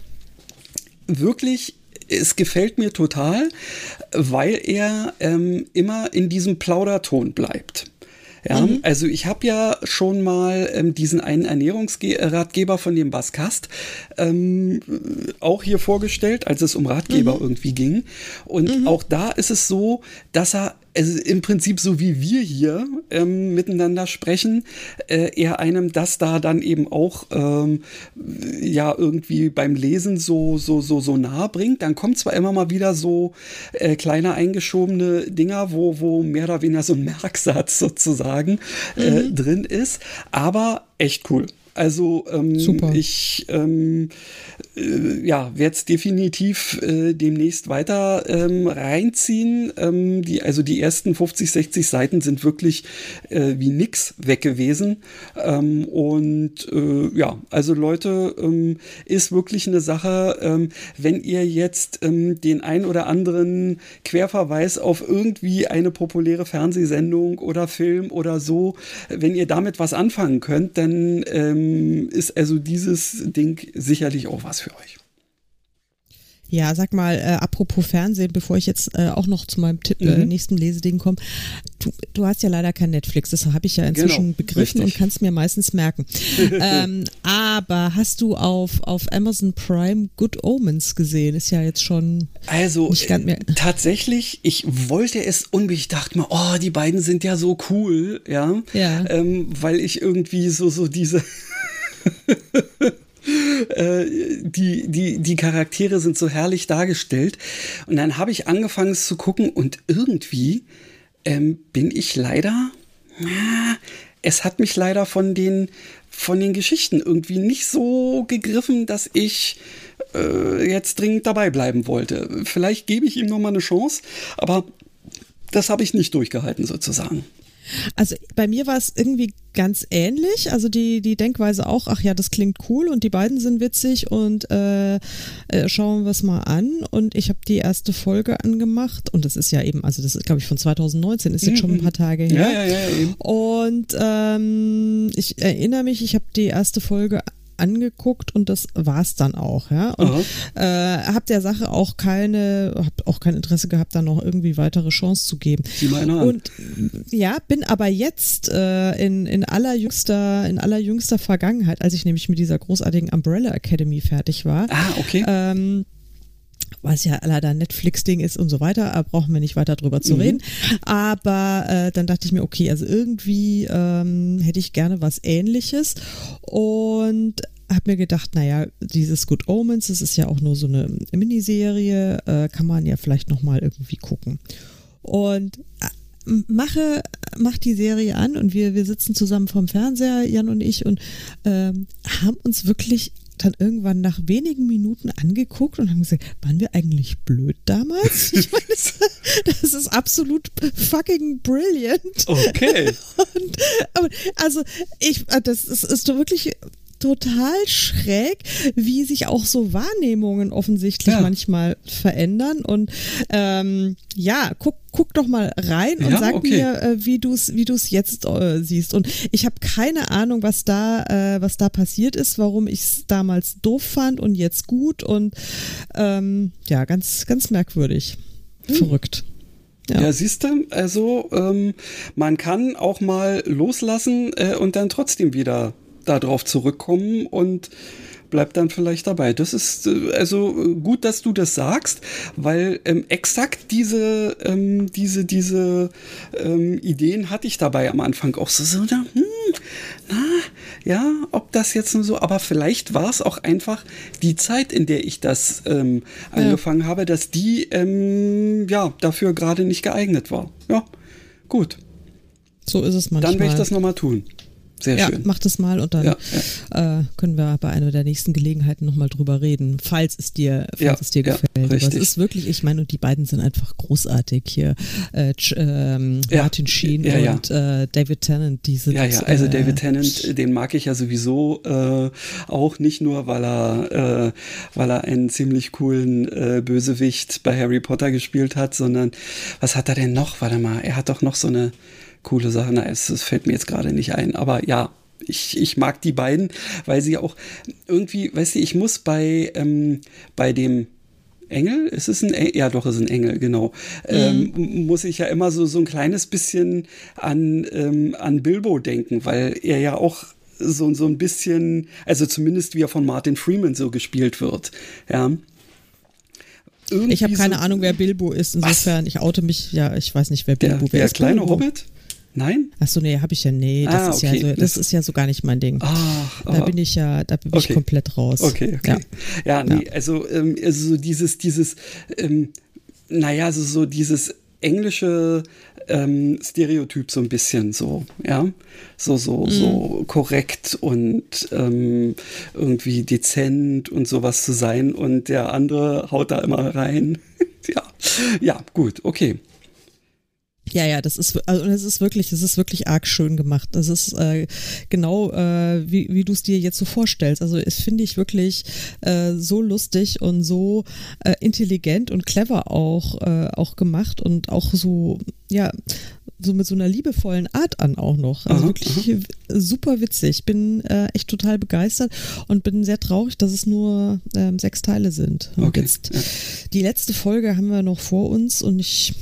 wirklich es gefällt mir total, weil er ähm, immer in diesem Plauderton bleibt. Ja, mhm. also ich habe ja schon mal ähm, diesen einen Ernährungsratgeber von dem Baskast ähm, auch hier vorgestellt, als es um Ratgeber mhm. irgendwie ging. Und mhm. auch da ist es so, dass er also im Prinzip so wie wir hier ähm, miteinander sprechen, äh, er einem das da dann eben auch ähm, ja irgendwie beim Lesen so so so so nahe bringt. Dann kommt zwar immer mal wieder so äh, kleine eingeschobene Dinger, wo wo mehr oder weniger so ein Merksatz sozusagen äh, mhm. drin ist, aber echt cool. Also ähm, Super. ich ähm, äh, ja, werde es definitiv äh, demnächst weiter ähm, reinziehen. Ähm, die, also die ersten 50, 60 Seiten sind wirklich äh, wie nix weg gewesen. Ähm, und äh, ja, also Leute, ähm, ist wirklich eine Sache, ähm, wenn ihr jetzt ähm, den ein oder anderen Querverweis auf irgendwie eine populäre Fernsehsendung oder Film oder so, wenn ihr damit was anfangen könnt, dann ist also dieses Ding sicherlich auch was für euch. Ja, sag mal, äh, apropos Fernsehen, bevor ich jetzt äh, auch noch zu meinem Tipp, äh, mhm. äh, nächsten Leseding komme. Du, du hast ja leider kein Netflix, das habe ich ja inzwischen genau, begriffen richtig. und kannst mir meistens merken. ähm, aber hast du auf, auf Amazon Prime Good Omens gesehen? Ist ja jetzt schon. Also, nicht ganz mehr. tatsächlich, ich wollte es unbedingt, ich dachte mir, oh, die beiden sind ja so cool, ja. Ja. Ähm, weil ich irgendwie so, so diese. Äh, die, die, die Charaktere sind so herrlich dargestellt. Und dann habe ich angefangen es zu gucken und irgendwie ähm, bin ich leider, äh, es hat mich leider von den, von den Geschichten irgendwie nicht so gegriffen, dass ich äh, jetzt dringend dabei bleiben wollte. Vielleicht gebe ich ihm noch mal eine Chance, aber das habe ich nicht durchgehalten sozusagen. Also bei mir war es irgendwie ganz ähnlich. Also die, die Denkweise auch, ach ja, das klingt cool und die beiden sind witzig und äh, äh, schauen wir es mal an. Und ich habe die erste Folge angemacht und das ist ja eben, also das ist glaube ich von 2019, ist jetzt schon ein paar Tage her. Ja, ja, ja. Und ähm, ich erinnere mich, ich habe die erste Folge angeguckt und das war's dann auch, ja. Und äh, hab der Sache auch keine, hab auch kein Interesse gehabt, da noch irgendwie weitere Chance zu geben. Sieh mal an. Und ja, bin aber jetzt äh, in, in allerjüngster, in allerjüngster Vergangenheit, als ich nämlich mit dieser großartigen Umbrella Academy fertig war. Ah, okay. Ähm, was ja leider Netflix-Ding ist und so weiter, brauchen wir nicht weiter drüber zu mhm. reden. Aber äh, dann dachte ich mir, okay, also irgendwie ähm, hätte ich gerne was ähnliches und habe mir gedacht, naja, dieses Good Omens, das ist ja auch nur so eine Miniserie, äh, kann man ja vielleicht nochmal irgendwie gucken. Und äh, mache, mach die Serie an und wir, wir sitzen zusammen vorm Fernseher, Jan und ich, und ähm, haben uns wirklich dann irgendwann nach wenigen Minuten angeguckt und haben gesagt, waren wir eigentlich blöd damals? Ich meine, das, das ist absolut fucking brilliant. Okay. Und, also ich, das ist, ist wirklich total schräg, wie sich auch so Wahrnehmungen offensichtlich ja. manchmal verändern. Und ähm, ja, guck, guck doch mal rein und ja, sag okay. mir, äh, wie du es wie du's jetzt äh, siehst. Und ich habe keine Ahnung, was da, äh, was da passiert ist, warum ich es damals doof fand und jetzt gut. Und ähm, ja, ganz, ganz merkwürdig. Hm. Verrückt. Ja, ja siehst du, also ähm, man kann auch mal loslassen äh, und dann trotzdem wieder darauf zurückkommen und bleibt dann vielleicht dabei. Das ist äh, also äh, gut, dass du das sagst, weil ähm, exakt diese, ähm, diese, diese ähm, Ideen hatte ich dabei am Anfang auch so, so hm, na, ja, ob das jetzt nur so, aber vielleicht war es auch einfach die Zeit, in der ich das ähm, angefangen ja. habe, dass die ähm, ja dafür gerade nicht geeignet war. Ja, gut. So ist es manchmal. Dann werde ich das nochmal tun. Sehr ja, schön. mach das mal und dann ja, ja. Äh, können wir bei einer der nächsten Gelegenheiten nochmal drüber reden, falls es dir, falls es dir gefällt. Aber es ist wirklich, ich meine, und die beiden sind einfach großartig hier. Äh, ähm, Martin Sheen und äh, David Tennant, die sind. Ja, ja, also äh, David Tennant, den mag ich ja sowieso äh, auch nicht nur, weil er, äh, weil er einen ziemlich coolen Bösewicht bei Harry Potter gespielt hat, sondern was hat er denn noch? Warte mal, er hat doch noch so eine coole Sache. Na, es, es fällt mir jetzt gerade nicht ein. Aber ja, ich, ich mag die beiden, weil sie auch irgendwie, weißt du, ich muss bei, ähm, bei dem Engel? Ist es ein Engel? Ja, doch, es ist ein Engel, genau. Mhm. Ähm, muss ich ja immer so, so ein kleines bisschen an, ähm, an Bilbo denken, weil er ja auch so, so ein bisschen, also zumindest wie er von Martin Freeman so gespielt wird. Ja. Irgendwie ich habe keine so, Ahnung, wer Bilbo ist. Insofern, was? ich oute mich, ja, ich weiß nicht, wer Bilbo der, wer der ist. Der kleine Bilbo? Hobbit? Nein? Achso, nee, habe ich ja, nee, das, ah, ist, okay. ja so, das ist ja so gar nicht mein Ding. Ach, da bin ich ja, da bin okay. ich komplett raus. Okay, okay. Ja, ja nee, ja. Also, ähm, also dieses, dieses, ähm, naja, also so dieses englische ähm, Stereotyp so ein bisschen so, ja, so so mhm. so korrekt und ähm, irgendwie dezent und sowas zu sein und der andere haut da immer rein. ja, ja, gut, okay. Ja, ja, das ist, also es ist wirklich, es ist wirklich arg schön gemacht. Das ist äh, genau, äh, wie, wie du es dir jetzt so vorstellst. Also es finde ich wirklich äh, so lustig und so äh, intelligent und clever auch, äh, auch gemacht und auch so, ja, so mit so einer liebevollen Art an auch noch. Also aha, wirklich aha. super witzig. Bin äh, echt total begeistert und bin sehr traurig, dass es nur ähm, sechs Teile sind. Und okay, jetzt ja. die letzte Folge haben wir noch vor uns und ich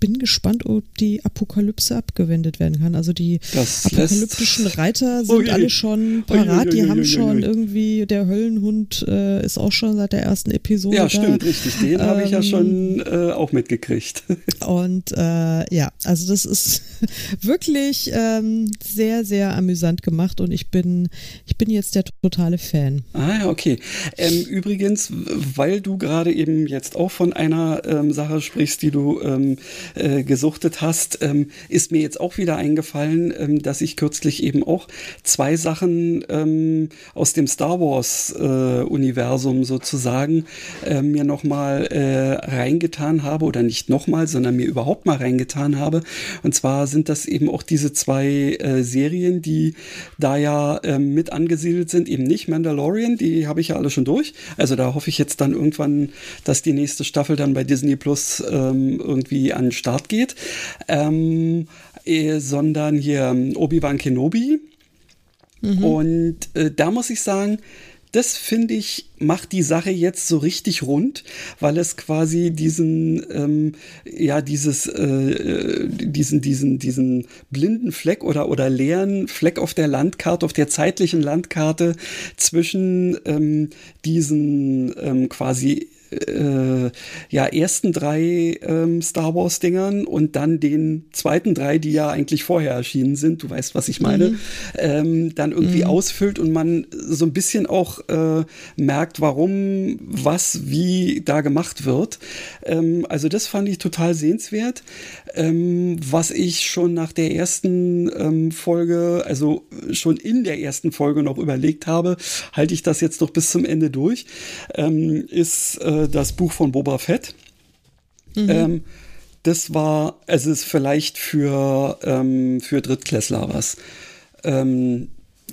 bin gespannt, ob die Apokalypse abgewendet werden kann. Also die das apokalyptischen Reiter sind ui. alle schon parat. Die haben schon irgendwie, der Höllenhund äh, ist auch schon seit der ersten Episode. Ja, stimmt, da. richtig. Den ähm, habe ich ja schon äh, auch mitgekriegt. Und äh, ja, also das ist wirklich ähm, sehr, sehr amüsant gemacht und ich bin, ich bin jetzt der totale Fan. Ah ja, okay. Ähm, übrigens, weil du gerade eben jetzt auch von einer ähm, Sache sprichst, die du ähm, äh, gesuchtet hast, ähm, ist mir jetzt auch wieder eingefallen, ähm, dass ich kürzlich eben auch zwei Sachen ähm, aus dem Star Wars äh, sozusagen äh, mir nochmal äh, reingetan habe oder nicht nochmal, sondern mir überhaupt mal reingetan habe. Und zwar sind das eben auch diese zwei äh, Serien, die da ja äh, mit angesiedelt sind, eben nicht Mandalorian, die habe ich ja alle schon durch. Also da hoffe ich jetzt dann irgendwann, dass die nächste Staffel dann bei Disney Plus ähm, irgendwie an Start geht, ähm, äh, sondern hier ähm, Obi-Wan Kenobi. Mhm. Und äh, da muss ich sagen, das finde ich, macht die Sache jetzt so richtig rund, weil es quasi diesen, ähm, ja, dieses, äh, äh, diesen, diesen, diesen blinden Fleck oder, oder leeren Fleck auf der Landkarte, auf der zeitlichen Landkarte zwischen ähm, diesen ähm, quasi äh, ja, ersten drei ähm, Star Wars-Dingern und dann den zweiten drei, die ja eigentlich vorher erschienen sind, du weißt, was ich meine, mhm. ähm, dann irgendwie mhm. ausfüllt und man so ein bisschen auch äh, merkt, warum, was, wie da gemacht wird. Ähm, also das fand ich total sehenswert. Ähm, was ich schon nach der ersten ähm, Folge, also schon in der ersten Folge noch überlegt habe, halte ich das jetzt doch bis zum Ende durch, ähm, ist äh, das Buch von Boba Fett. Mhm. Ähm, das war, es ist vielleicht für, ähm, für Drittklässler was. Ähm,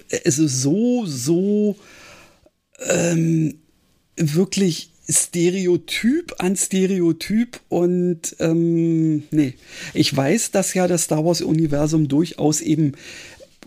es ist so, so ähm, wirklich Stereotyp an Stereotyp und ähm, nee, ich weiß, dass ja das Star Wars Universum durchaus eben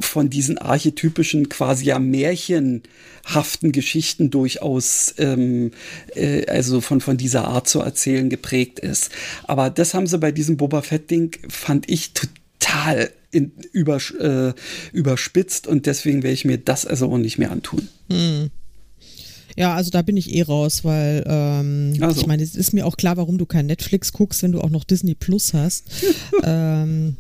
von diesen archetypischen, quasi ja märchenhaften Geschichten durchaus, ähm, äh, also von, von dieser Art zu erzählen geprägt ist. Aber das haben sie bei diesem Boba Fett-Ding, fand ich total in, über, äh, überspitzt und deswegen werde ich mir das also auch nicht mehr antun. Hm. Ja, also da bin ich eh raus, weil ähm, Also. ich meine, es ist mir auch klar, warum du kein Netflix guckst, wenn du auch noch Disney Plus hast. ähm,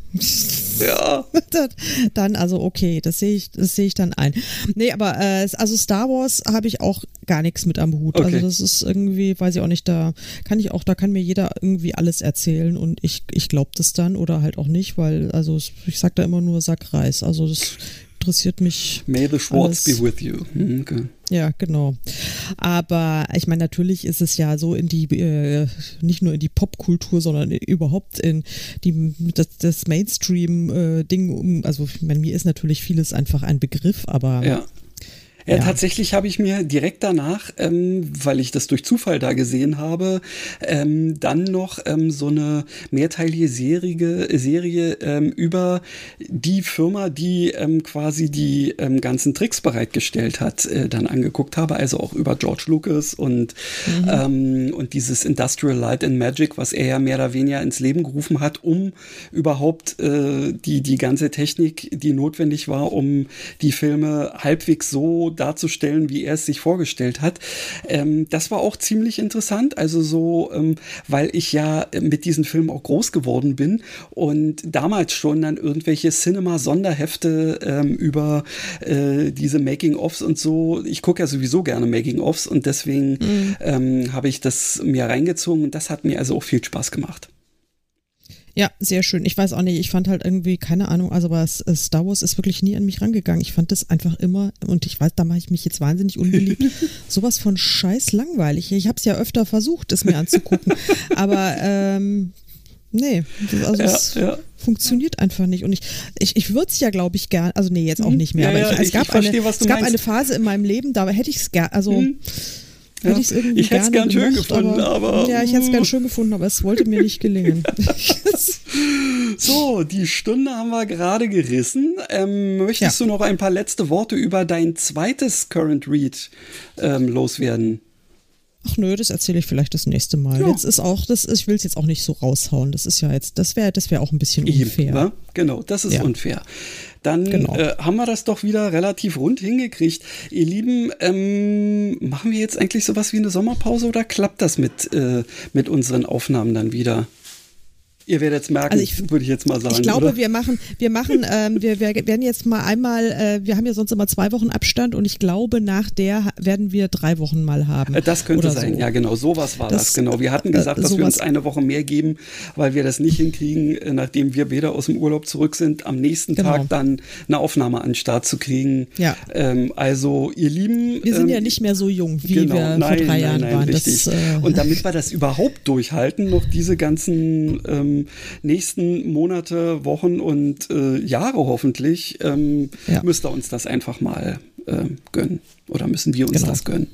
Ja. dann- also okay, das sehe ich, das sehe ich dann ein. Nee, aber äh, also Star Wars habe ich auch gar nichts mit am Hut. Okay. Also das ist irgendwie, weiß ich auch nicht, da kann ich auch, da kann mir jeder irgendwie alles erzählen und ich, ich glaube das dann oder halt auch nicht, weil also ich sag da immer nur Sackreis. Also das interessiert mich. May the Schwartz Alles. be with you. Hm, Okay. Ja, genau. Aber ich meine, natürlich ist es ja so in die, äh, nicht nur in die Popkultur, sondern überhaupt in die, das, das Mainstream-Ding. um also ich meine, mir ist natürlich vieles einfach ein Begriff, aber Ja. Ja, Ja. tatsächlich habe ich mir direkt danach, ähm, weil ich das durch Zufall da gesehen habe, ähm, dann noch ähm, so eine mehrteilige Serie, Serie ähm, über die Firma, die ähm, quasi die ähm, ganzen Tricks bereitgestellt hat, äh, dann angeguckt habe. Also auch über George Lucas und, ähm, und dieses Industrial Light and Magic, was er ja mehr oder weniger ins Leben gerufen hat, um überhaupt äh, die, die ganze Technik, die notwendig war, um die Filme halbwegs so darzustellen, wie er es sich vorgestellt hat. Ähm, das war auch ziemlich interessant. Also so, ähm, weil ich ja mit diesen Filmen auch groß geworden bin und damals schon dann irgendwelche Cinema-Sonderhefte ähm, über äh, diese Making-ofs und so. Ich gucke ja sowieso gerne Making-ofs und deswegen ähm, habe ich das mir reingezogen und das hat mir also auch viel Spaß gemacht. Ja, sehr schön. Ich weiß auch nicht, ich fand halt irgendwie, keine Ahnung, also aber es- Star Wars ist wirklich nie an mich rangegangen. Ich fand das einfach immer, und ich weiß, da mache ich mich jetzt wahnsinnig unbeliebt, sowas von scheiß langweilig. Ich habe es ja öfter versucht, es mir anzugucken, aber ähm, nee, also Ja, es ja. funktioniert einfach nicht. Und ich, ich, ich würde es ja, glaube ich, gern, also nee, jetzt auch nicht mehr, Mhm. Ja, aber ich, es ich- gab, ich verstehe, eine, es gab eine Phase in meinem Leben, da hätte ich es gern, also Ja. ich hätte es gern schön gemacht, gefunden, aber- Ja, ich hätte es gern schön gefunden, aber es wollte mir nicht gelingen. So, die Stunde haben wir gerade gerissen. Ähm, möchtest Ja. du noch ein paar letzte Worte über dein zweites Current Read ähm, loswerden? Ach nö, das erzähle ich vielleicht das nächste Mal. Ja. Jetzt ist auch, das ist, ich will es jetzt auch nicht so raushauen. Das ist ja jetzt, das wäre, das wäre auch ein bisschen unfair. ne? Genau, das ist Ja. unfair. Dann Genau. äh, haben wir das doch wieder relativ rund hingekriegt. Ihr Lieben, ähm, machen wir jetzt eigentlich sowas wie eine Sommerpause oder klappt das mit, äh, mit unseren Aufnahmen dann wieder? Ihr werdet es merken, Also ich- würde ich jetzt mal sagen. Ich glaube, oder? wir machen, wir machen, ähm, wir, wir werden jetzt mal einmal, äh, wir haben ja sonst immer zwei Wochen Abstand und ich glaube, nach der werden wir drei Wochen mal haben. Äh, Das könnte sein, so. ja genau, sowas war das, Das, genau. Wir hatten äh, gesagt, dass wir uns eine Woche mehr geben, weil wir das nicht hinkriegen, äh, nachdem wir wieder aus dem Urlaub zurück sind, am nächsten Genau. Tag dann eine Aufnahme an den Start zu kriegen. Ja. Ähm, also ihr Lieben. Wir sind ähm, ja nicht mehr so jung, wie genau, wir nein, vor drei nein, Jahren nein, waren. Richtig. Das, äh, Und damit wir das überhaupt durchhalten, noch diese ganzen ähm, nächsten Monate, Wochen und äh, Jahre hoffentlich, ähm, Ja. müsst ihr uns das einfach mal ähm, gönnen. Oder müssen wir uns Genau. das gönnen?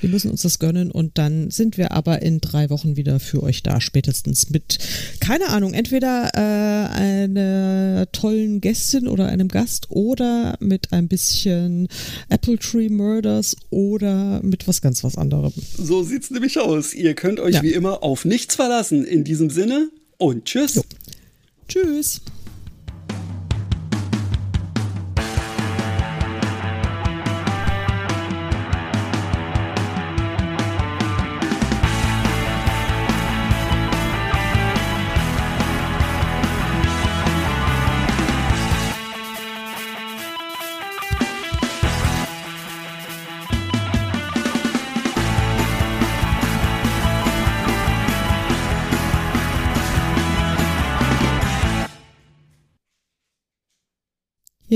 Wir müssen uns das gönnen und dann sind wir aber in drei Wochen wieder für euch da, spätestens mit, keine Ahnung, entweder äh, einer tollen Gästin oder einem Gast oder mit ein bisschen Apple Tree Murders oder mit was ganz was anderem. So sieht's nämlich aus. Ihr könnt euch Ja. wie immer auf nichts verlassen. In diesem Sinne und tschüss. Tschüss.